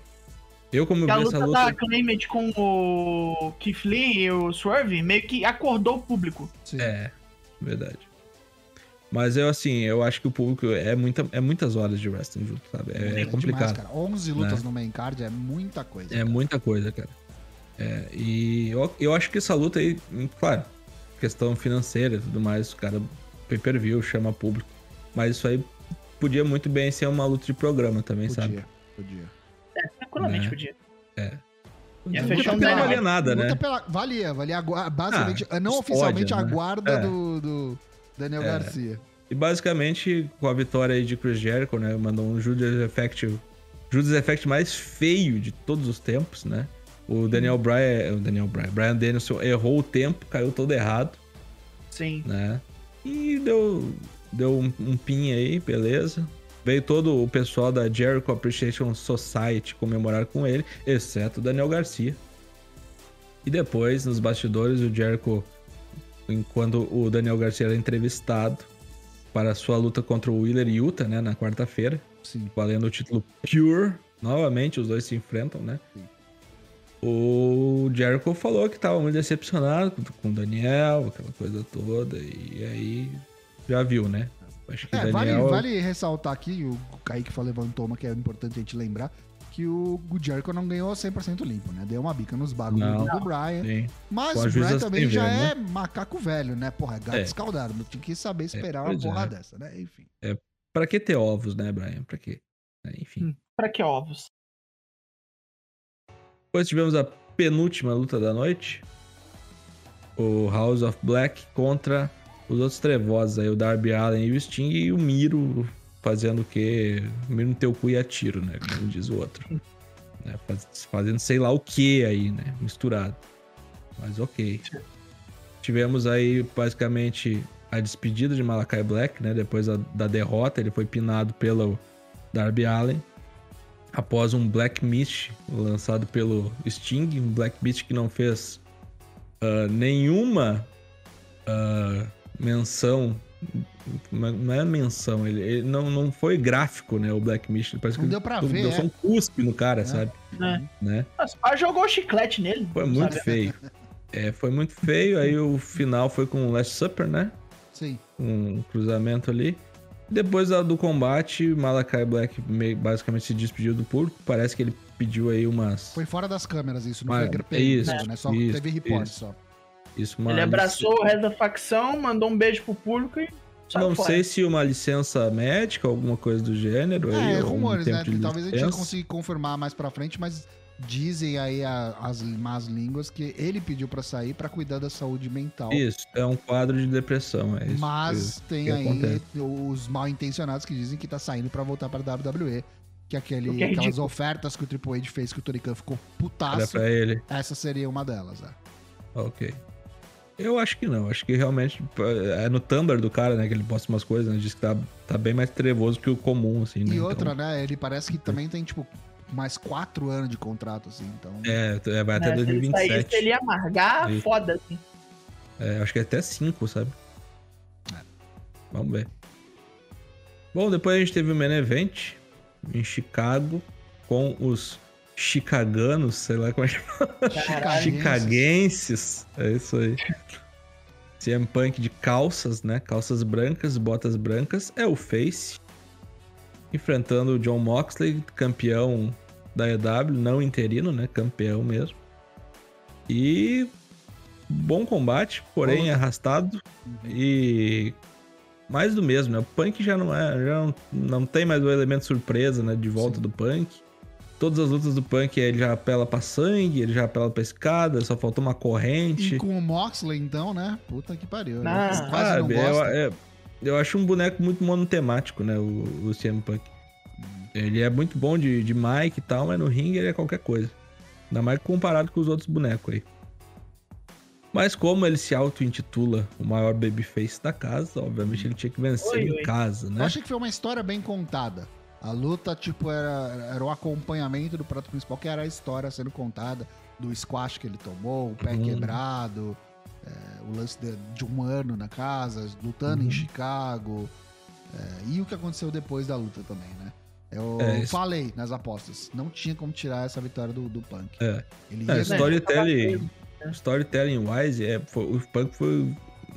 Eu como eu Porque a vi luta essa da luta, Claimant com o Keith Lee e o Swerve meio que acordou o público. Sim. é, verdade. Mas eu assim, eu acho que o público é muita, é muitas horas de wrestling junto, sabe? É, é demais, complicado. cara. 11 lutas Né? no main card é muita coisa. É cara. muita coisa, cara. É, e eu, eu acho que essa luta aí, claro, questão financeira e tudo mais, o cara pay-per-view, chama público. Mas isso aí podia muito bem ser uma luta de programa também, sabe? Podia, podia. Tranquilamente Né? podia. É. Ia fechar não valia nada, Luta né? pela- valia, valia a basicamente, não custódia, oficialmente a né? guarda É. do, do Daniel É. Garcia. E basicamente, com a vitória aí de Chris Jericho, né? Mandou um Judas Effect. Judas Effect mais feio de todos os tempos, né? O Daniel Bryan. O Daniel Bryan. Brian Danielson errou o tempo, caiu todo errado, Sim. né? E deu, deu um, um pin aí, beleza. Veio todo o pessoal da Jericho Appreciation Society comemorar com ele, exceto o Daniel Garcia. E depois, nos bastidores, o Jericho, enquanto o Daniel Garcia era entrevistado para a sua luta contra o Wheeler Yuta, né, na quarta-feira, Sim. valendo o título Pure. Novamente, os dois se enfrentam, né? Sim. O Jericho falou que estava muito decepcionado com- o Daniel, aquela coisa toda, e aí já viu, né? Acho que É, o vale, Daniel. vale ressaltar aqui, o Kaique falou, levantou uma que é importante a gente lembrar, que o Jericho não ganhou 100% limpo, né? Deu uma bica nos Não. do, Brian. Sim. Mas o Brian também já ver, é macaco velho, né? Porra, é gato É. escaldado. Não tinha que saber esperar uma pois porra é. dessa, né? Enfim. Pra que ter ovos, né, Brian? Pra quê? É, Enfim. Hum. Pra que ovos? Depois tivemos a penúltima luta da noite. O House of Black contra os outros trevosos aí, o Darby Allen e o Sting e o Miro fazendo o quê? O Miro no teu cu e atiro, né? Como diz o outro. Né, faz- Fazendo sei lá o que aí, né? Misturado. Mas ok. Tivemos aí basicamente a despedida de Malakai Black, né? Depois da, da derrota, ele foi pinado pelo Darby Allen após um Black Mist lançado pelo Sting, um Black Mist que não fez ah, nenhuma ah, menção. Não é menção, ele, ele não, não foi gráfico, né? O Black Mist. Parece Não que deu pra deu, ver, deu só é. um cuspe no cara, É. sabe? É. Né? Mas pá, jogou chiclete nele. Foi sabe? muito feio. É, foi muito feio. Aí o final foi com o Last Supper, né? Sim. um cruzamento ali. Depois do combate, Malakai Black basicamente se despediu do público. Parece que ele pediu aí umas. Foi fora das câmeras isso, não foi é isso, mesmo, né? Só isso, teve report isso. só. Isso, uma Ele abraçou o resto da facção, mandou um beijo pro público e Não fora. sei se uma licença médica, alguma coisa do gênero. aí, É, um rumores, né? Talvez a gente não licença. consiga confirmar mais pra frente, mas dizem aí a- as más línguas que ele pediu pra sair pra cuidar da saúde mental. Isso, é um quadro de depressão. É isso, Mas isso tem que aí acontece. os mal intencionados que dizem que tá saindo pra voltar pra WWE. Que, aquele, que é aquelas ridículo. ofertas que o Triple H fez que o Tony Khan ficou Era putaço. pra ele. Essa seria uma delas, né? Ok. Eu acho que não. Acho que realmente é no Tumblr do cara, né? Que ele posta umas coisas, né? Diz que tá, tá bem mais trevoso que o comum, assim, né? E Então, outra, né? Ele parece que também tem, tipo, mais quatro anos de contrato, assim. Então. É, é, vai até É, se ele 2027. saísse, ele ia amargar foda, assim. É, acho que é até 5, sabe? É. Vamos ver. Bom, depois a gente teve o main event em Chicago com os chicaganos, sei lá como é que fala. Chicaguenses. É isso aí. CM Punk de calças, né? Calças brancas, botas brancas. É o Face. Enfrentando o John Moxley, campeão da EW, não interino, né? Campeão mesmo. E bom combate, porém Boa. arrastado. E mais do mesmo, né? O Punk já não é, já não, não tem mais o elemento surpresa, né? De volta Sim. do Punk. Todas as lutas do Punk ele já apela pra sangue, ele já apela pra escada, só faltou uma corrente. E com o Moxley, então, né? Puta que pariu. Ah, Eu quase não Sabe, eu, gosto. é- eu acho um boneco muito monotemático, né? O, o CM Punk. Ele é muito bom de, de mic e tal, mas no ringue ele é qualquer coisa. Ainda mais comparado com os outros bonecos aí. Mas como ele se auto-intitula o maior babyface da casa, obviamente ele tinha que vencer Oi, em oi. casa, Eu né? achei que foi uma história bem contada. A luta, tipo, era, era o acompanhamento do prato principal, que era a história sendo contada do squash que ele tomou, o pé Uhum. quebrado, é, o lance de, de um ano na casa, lutando Uhum. em Chicago, é, e o que aconteceu depois da luta também, né? Eu É, isso- falei nas apostas, não tinha como tirar essa vitória do, do Punk. É. Ele É, storytelling, storytelling wise, é, foi- o Punk foi,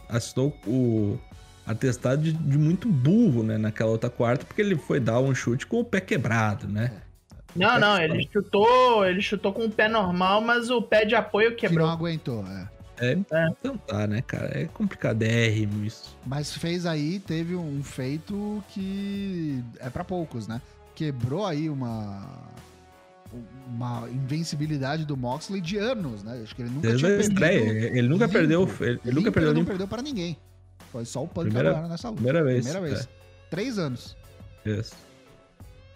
assinou o atestado de, de muito burro, né, naquela outra quarta, porque ele foi dar um chute com o pé quebrado, né? Não, não, ele chutou, ele chutou com o pé normal, mas o pé de apoio que não quebrou. aguentou, é. É, É. então tá, né, cara? É complicadérrimo isso. Mas fez aí, teve um feito que é pra poucos, né? Quebrou aí uma uma invencibilidade do Moxley de anos, né? Acho que ele nunca Desde tinha a estreia, perdido. ele nunca limpo. perdeu, ele, ele nunca perdeu ele não perdeu para ninguém. Foi só o Punk Primeira- agora nessa luta. primeira vez, Primeira vez. é. Três anos. Isso.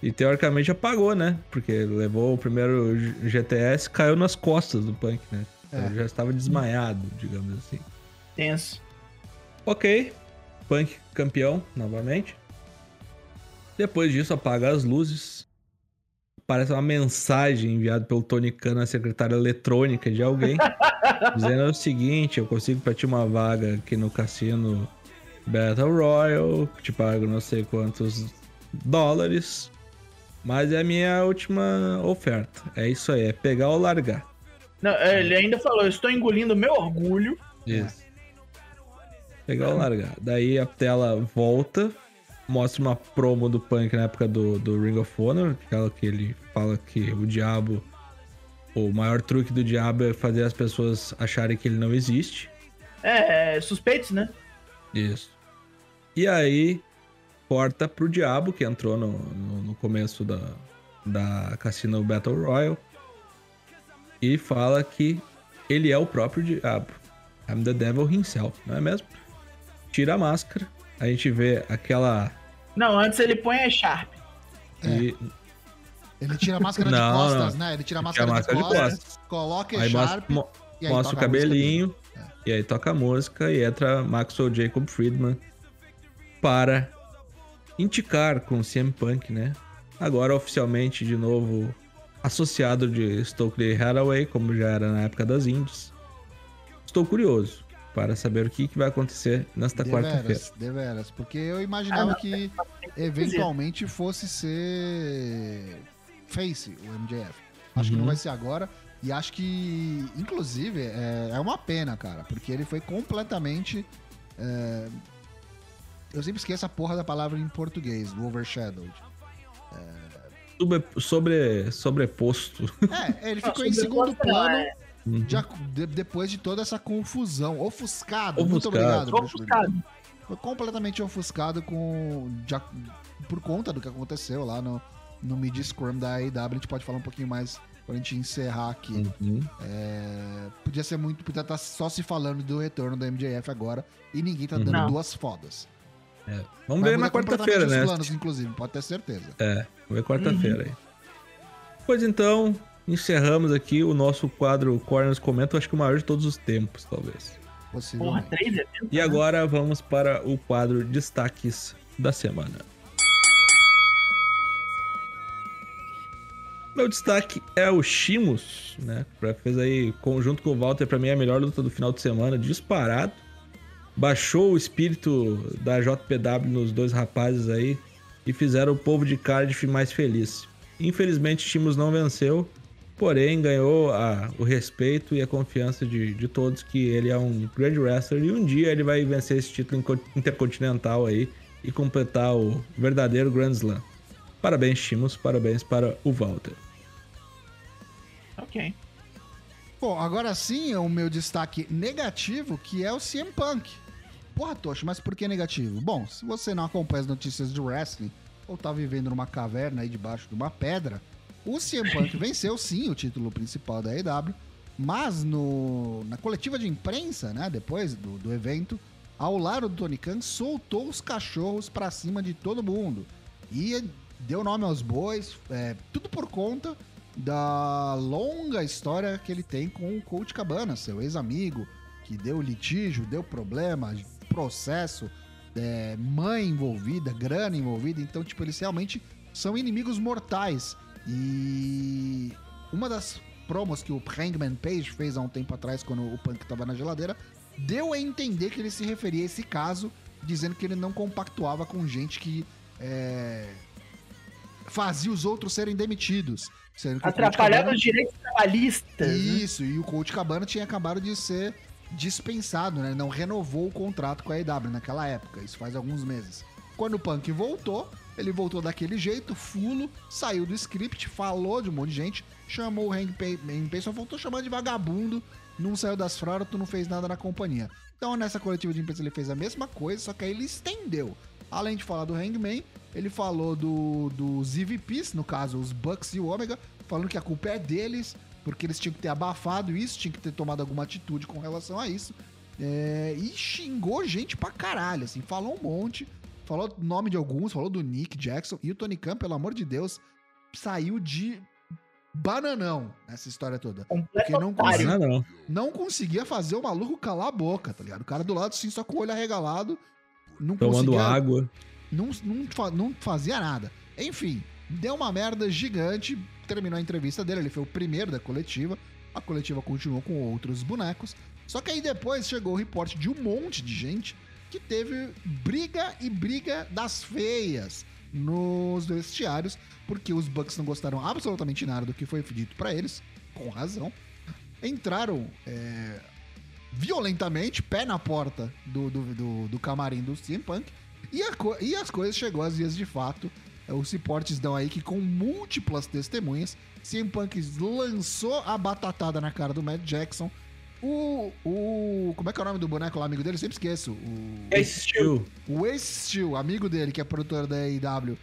E teoricamente apagou, né? Porque levou o primeiro GTS, caiu nas costas do Punk, né? É. Ele já estava desmaiado, digamos assim. Tenso. Ok, Punk campeão novamente. Depois disso, apaga as luzes. Parece uma mensagem enviada pelo Tony Khan na secretária eletrônica de alguém. dizendo o seguinte: eu consigo pra ti uma vaga aqui no cassino Battle Royale, que te pago não sei quantos dólares. Mas é a minha última oferta. É isso aí, é pegar ou largar. Não, ele ainda falou, eu estou engolindo meu orgulho. Isso. Ou largar. Daí a tela volta, mostra uma promo do Punk na época do, do Ring of Honor, aquela que ele fala que o diabo, o maior truque do diabo é fazer as pessoas acharem que ele não existe. É, é, suspeitos, né? Isso. E aí corta pro diabo, que entrou no, no, no começo da, da Cassino Battle Royale. E fala que ele é o próprio diabo. I'm the devil himself, não é mesmo? Tira a máscara. A gente vê aquela. Não, antes ele põe a Sharp. e- Ele tira a máscara Não, de costas, não. né? Ele tira a Tira máscara, a máscara de, de costas, costas. coloca aí Sharp mostra, mo- e aí mostra o cabelinho. E aí toca a música e entra Maxwell Jacob Friedman para indicar com o CM Punk, né? Agora oficialmente de novo associado de Stokely Hathaway, como já era na época das Indies. Estou curioso. para saber o que, que vai acontecer nesta quarta-feira. Deveras, deveras. Porque eu imaginava Ah, que eventualmente fosse ser Face, o MJF. Acho que Uhum. não vai ser agora. E acho que, inclusive, é, é uma pena, cara. Porque ele foi completamente. é, Eu sempre esqueço a porra da palavra em português, do overshadowed. Sobre, sobre, sobreposto. É, ele ficou em segundo não, plano é. de depois de toda essa confusão. Ofuscado. Muito Ofuscado. obrigado. Tô Bruxo ofuscado. foi completamente ofuscado com de por conta do que aconteceu lá no, no mid scrum da AEW. A gente pode falar um pouquinho mais quando a gente encerrar aqui. Uhum. É, podia ser muito, podia estar só se falando do retorno da MJF agora e ninguém tá dando Não. duas fodas. Vamos Vai ver na quarta-feira, né? planos, inclusive, pode ter certeza. É, vamos ver quarta-feira aí. Pois então, encerramos aqui o nosso quadro Corners Comenta, acho que o maior de todos os tempos, talvez. Porra. E né? agora vamos para o quadro Destaques da Semana. Meu destaque é o Shimos, né? Pra- Fez aí, conjunto com o Walter, pra mim é a melhor luta do final de semana, disparado. Baixou o espírito da JPW nos dois rapazes aí e fizeram o povo de Cardiff mais feliz. Infelizmente, Shimos não venceu, porém ganhou a- o respeito e a confiança de, de todos que ele é um grande wrestler e um dia ele vai vencer esse título intercontinental aí e completar o verdadeiro Grand Slam. Parabéns, Shimos, parabéns para o Walter. Ok. Bom, agora sim é o meu destaque negativo, que é o CM Punk. Porra, Tocho, mas por que negativo? Bom, se você não acompanha as notícias de wrestling, ou tá vivendo numa caverna aí debaixo de uma pedra, o CM Punk venceu sim o título principal da AEW, mas no, na coletiva de imprensa, né, depois do, do evento, ao lado do Tony Khan, soltou os cachorros pra cima de todo mundo. E deu nome aos bois, é, tudo por conta da longa história que ele tem com o Coach Cabana, seu ex-amigo, que deu litígio, deu problema, processo, é, mãe envolvida, grana envolvida. Então, tipo, eles realmente são inimigos mortais. E uma das promos que o Hangman Page fez há um tempo atrás, quando o Punk tava na geladeira, deu a entender que ele se referia a esse caso, dizendo que ele não compactuava com gente que é, fazia os outros serem demitidos. Atrapalhando Cabana- os direitos trabalhistas. né? isso, e o Coach Cabana tinha acabado de ser dispensado, né? Não renovou o contrato com a AEW naquela época, isso faz alguns meses. Quando o Punk voltou, ele voltou daquele jeito, fulo, saiu do script, falou de um monte de gente, chamou o Hank Payne, só voltou chamando de vagabundo, não saiu das tu não fez nada na companhia. Então nessa coletiva de imprensa ele fez a mesma coisa, só que aí ele estendeu. Além de falar do Hangman, ele falou do, dos EVPs, no caso os Bucks e o Omega, falando que a culpa é deles, porque eles tinham que ter abafado isso, tinham que ter tomado alguma atitude com relação a isso. É, e xingou gente pra caralho, assim, falou um monte, falou o nome de alguns, falou do Nick Jackson e o Tony Khan, pelo amor de Deus, saiu de bananão nessa história toda. Completo Porque não otário. Não, não. Não conseguia fazer o maluco calar a boca, tá ligado? O cara do lado, assim, só com o olho arregalado, não Tomando conseguia água. não, não, não fazia nada. Enfim, deu uma merda gigante. Terminou a entrevista dele, ele foi o primeiro da coletiva. A coletiva continuou com outros bonecos. Só que aí depois chegou o reporte de um monte de gente que teve briga e briga das feias nos vestiários, porque os Bucks não gostaram absolutamente nada do que foi dito pra eles, com razão. Entraram é, violentamente, pé na porta do, do, do, do camarim do CM Punk, e, a e as coisas chegou às vias de fato. É, Os reportes dão aí que com múltiplas testemunhas, CM Punk lançou a batatada na cara do Matt Jackson. O, o. Como é que é o nome do boneco lá, amigo dele? Eu sempre esqueço. O, Esse estilo. o Ace Steel, amigo dele, que é produtor da AEW,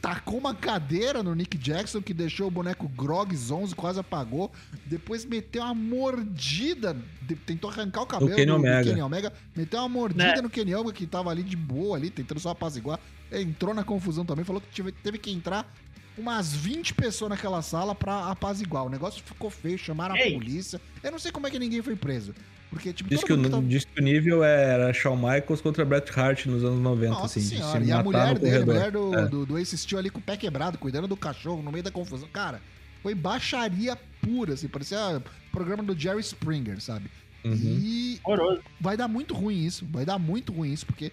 tacou uma cadeira no Nick Jackson que deixou o boneco Grog Zonzo, quase apagou. Depois meteu uma mordida, de- tentou arrancar o cabelo Kenny do, do Omega. Kenny Omega. Meteu uma mordida Né? no Kenny Omega que tava ali de boa ali, tentando só apaziguar. Entrou na confusão também, falou que tive- teve que entrar umas 20 pessoas naquela sala pra apaziguar. O negócio ficou feio, chamaram a Ei. polícia. Eu não sei como é que ninguém foi preso. Porque, tipo, Diz que, o, tava- diz que o nível era Shawn Michaels contra Bret Hart nos anos 90, Nossa assim, de senhora, se e a mulher no dele, a corredor. mulher do, É. do, do Ace Steel ali com o pé quebrado, cuidando do cachorro no meio da confusão. Cara, foi baixaria pura, assim, parecia programa do Jerry Springer, sabe? Uhum. E Horroroso. vai dar muito ruim isso. Vai dar muito ruim isso, porque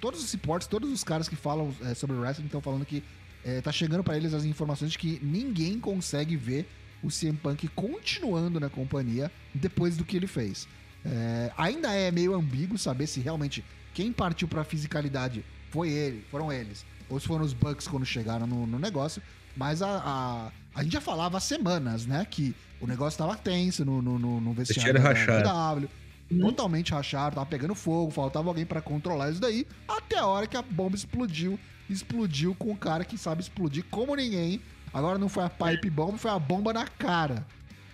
todos os reports, todos os caras que falam é, sobre o wrestling estão falando que é, tá chegando pra eles as informações de que ninguém consegue ver o CM Punk continuando na companhia depois do que ele fez. É, ainda é meio ambíguo saber se realmente quem partiu pra fisicalidade foi ele, foram eles, ou se foram os Bucks quando chegaram no, no negócio. Mas a, a, a gente já falava há semanas, né? Que o negócio tava tenso no, no, no, no vestiário da. W totalmente rachado, tava pegando fogo, faltava alguém pra controlar isso daí, até a hora que a bomba explodiu, explodiu com o cara que sabe explodir como ninguém. Agora não foi a pipe bomb, foi a bomba na cara.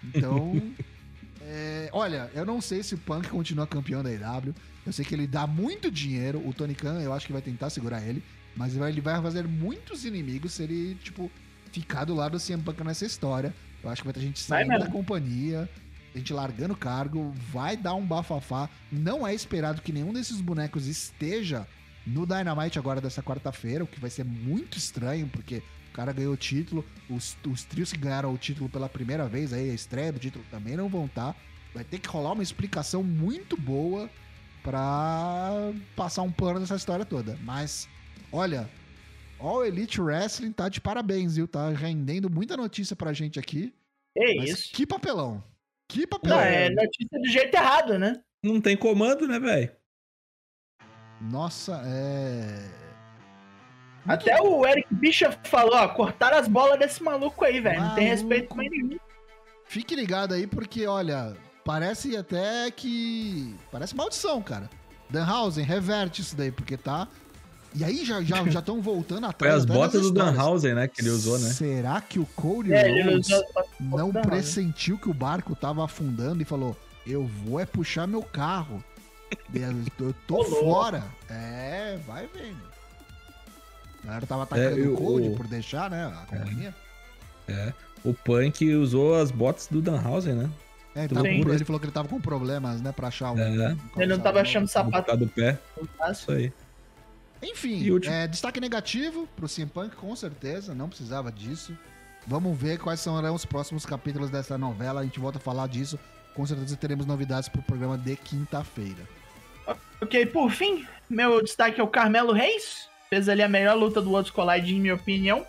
Então, é, olha, eu não sei se o Punk continua campeão da IW. Eu sei que ele dá muito dinheiro. O Tony Khan, eu acho que vai tentar segurar ele, mas ele vai- fazer muitos inimigos se ele, tipo, ficar do lado do CM Punk nessa história. Eu acho que vai ter gente saindo da companhia, gente largando o cargo, vai dar um bafafá. Não é esperado que nenhum desses bonecos esteja no Dynamite agora dessa quarta-feira, o que vai ser muito estranho, porque o cara ganhou o título, os, os trios que ganharam o título pela primeira vez, aí a estreia do título também não vão estar. Vai ter que rolar uma explicação muito boa pra passar um pano nessa história toda. Mas, olha, All Elite Wrestling tá de parabéns, viu? Tá rendendo muita notícia pra gente aqui. É isso. que papelão. Que papelão. Não, é notícia do jeito errado, né? Não tem comando, né, velho? Nossa, é. Muito Até o Eric Bischoff falou, ó, cortaram as bolas desse maluco aí, velho. Não tem respeito mais nenhum. Fique ligado aí, porque, olha, parece até que. Parece maldição, cara. Danhausen, reverte isso daí, porque tá. E aí já estão já, estão voltando Foi atrás. as até botas do. Danhausen, né? Que ele usou, né? Será que o Cody É, Rhodes as não Danhausen. pressentiu que o barco tava afundando e falou: Eu vou é puxar meu carro. Eu, tô Ô, louco. fora. É, vai vendo. A galera tava atacando eu- o Cody o- por deixar, né? A companhia. O Punk usou as botas do Danhausen, né? É, ele, tava ele falou que ele tava com problemas, né, pra achar um. É. um Ele não tava achando novo. sapato. Do pé. Isso aí. Enfim, último- é, destaque negativo pro CM Punk, com certeza, não precisava disso. Vamos ver quais serão os próximos capítulos dessa novela. A gente volta a falar disso. Com certeza teremos novidades pro programa de quinta-feira. Ok, por fim, meu destaque é o Carmelo Reis. Fez ali a melhor luta do Outros Collide, em minha opinião.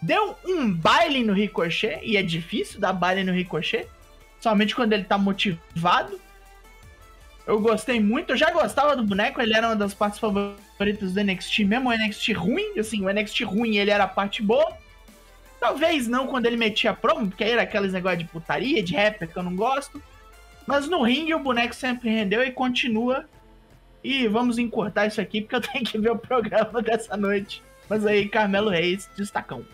Deu um baile no Ricochet, e é difícil dar baile no Ricochet. Somente quando ele tá motivado. Eu gostei muito, eu já gostava do boneco, ele era uma das partes favoritas do NXT, mesmo o NXT ruim, assim, o NXT ruim ele era a parte boa. Talvez não quando ele metia promo, porque aí era aqueles negócios de putaria, de rapper que eu não gosto. Mas no ringue o boneco sempre rendeu e continua e vamos encurtar isso aqui, porque eu tenho que ver o programa dessa noite. Mas aí, Carmelo Reis, destacão.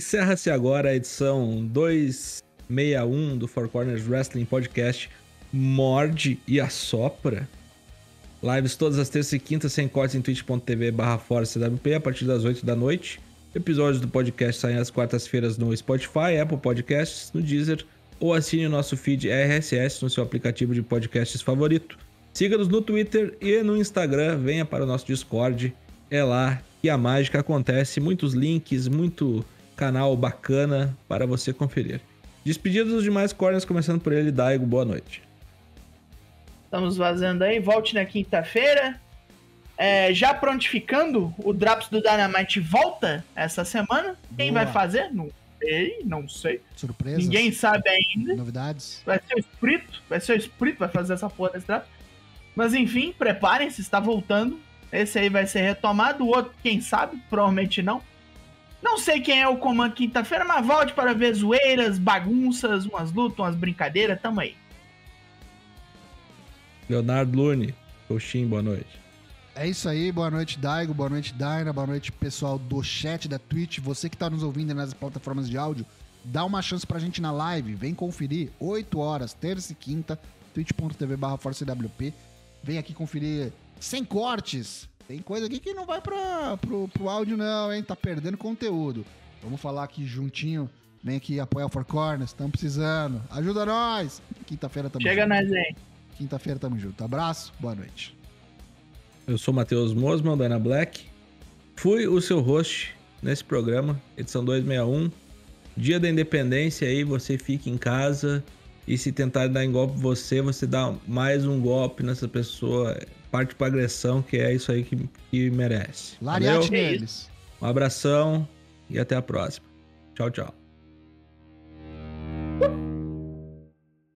Encerra-se agora a edição 261 do Four Corners Wrestling Podcast Morde e Assopra. Lives todas as terças e quintas sem cortes em twitch.tv barra a partir das 8 da noite. Episódios do podcast saem às quartas-feiras no Spotify, Apple Podcasts, no Deezer ou assine o nosso feed RSS no seu aplicativo de podcasts favorito. Siga-nos no Twitter e no Instagram, venha para o nosso Discord. É lá que a mágica acontece, muitos links, muito canal bacana para você conferir. Despedidos dos demais corners, começando por ele, Daigo, boa noite. Estamos vazando aí, volte na quinta-feira. É, já prontificando, o Drops do Dynamite volta essa semana. Quem Boa. vai fazer? Não sei, não sei. Surpresas? Ninguém sabe ainda. Novidades? Vai ser o Espírito, vai ser o Espírito, vai fazer essa porra desse Drops. Mas enfim, preparem-se, está voltando. Esse aí vai ser retomado, o outro, quem sabe, provavelmente não. Não sei quem é o comando quinta-feira, mas volte para ver zoeiras, bagunças, umas lutas, umas brincadeiras, tamo aí. Leonardo Lune, Coxim, boa noite. É isso aí, boa noite, Daigo, boa noite, Daina, boa noite, pessoal do chat da Twitch. Você que tá nos ouvindo nas plataformas de áudio, dá uma chance pra gente na live, vem conferir, 8 horas, terça e quinta, twitch.tv barra ForceWP. Vem aqui conferir sem cortes. Tem coisa aqui que não vai pra, pro, pro áudio não, hein? Tá perdendo conteúdo. Vamos falar aqui juntinho. Vem aqui apoiar o Four Corners, estamos precisando. Ajuda nós! Quinta-feira tamo Chega junto. nós aí. Quinta-feira tamo junto. Abraço, boa noite. Eu sou Matheus Mosman, da Ana Black. Fui o seu host nesse programa, edição 261. Dia da Independência aí, você fica em casa e se tentar dar em golpe você, você dá mais um golpe nessa pessoa, parte para agressão, que é isso aí que, que merece. Lariate Valeu? neles. Um abração e até a próxima. Tchau, tchau.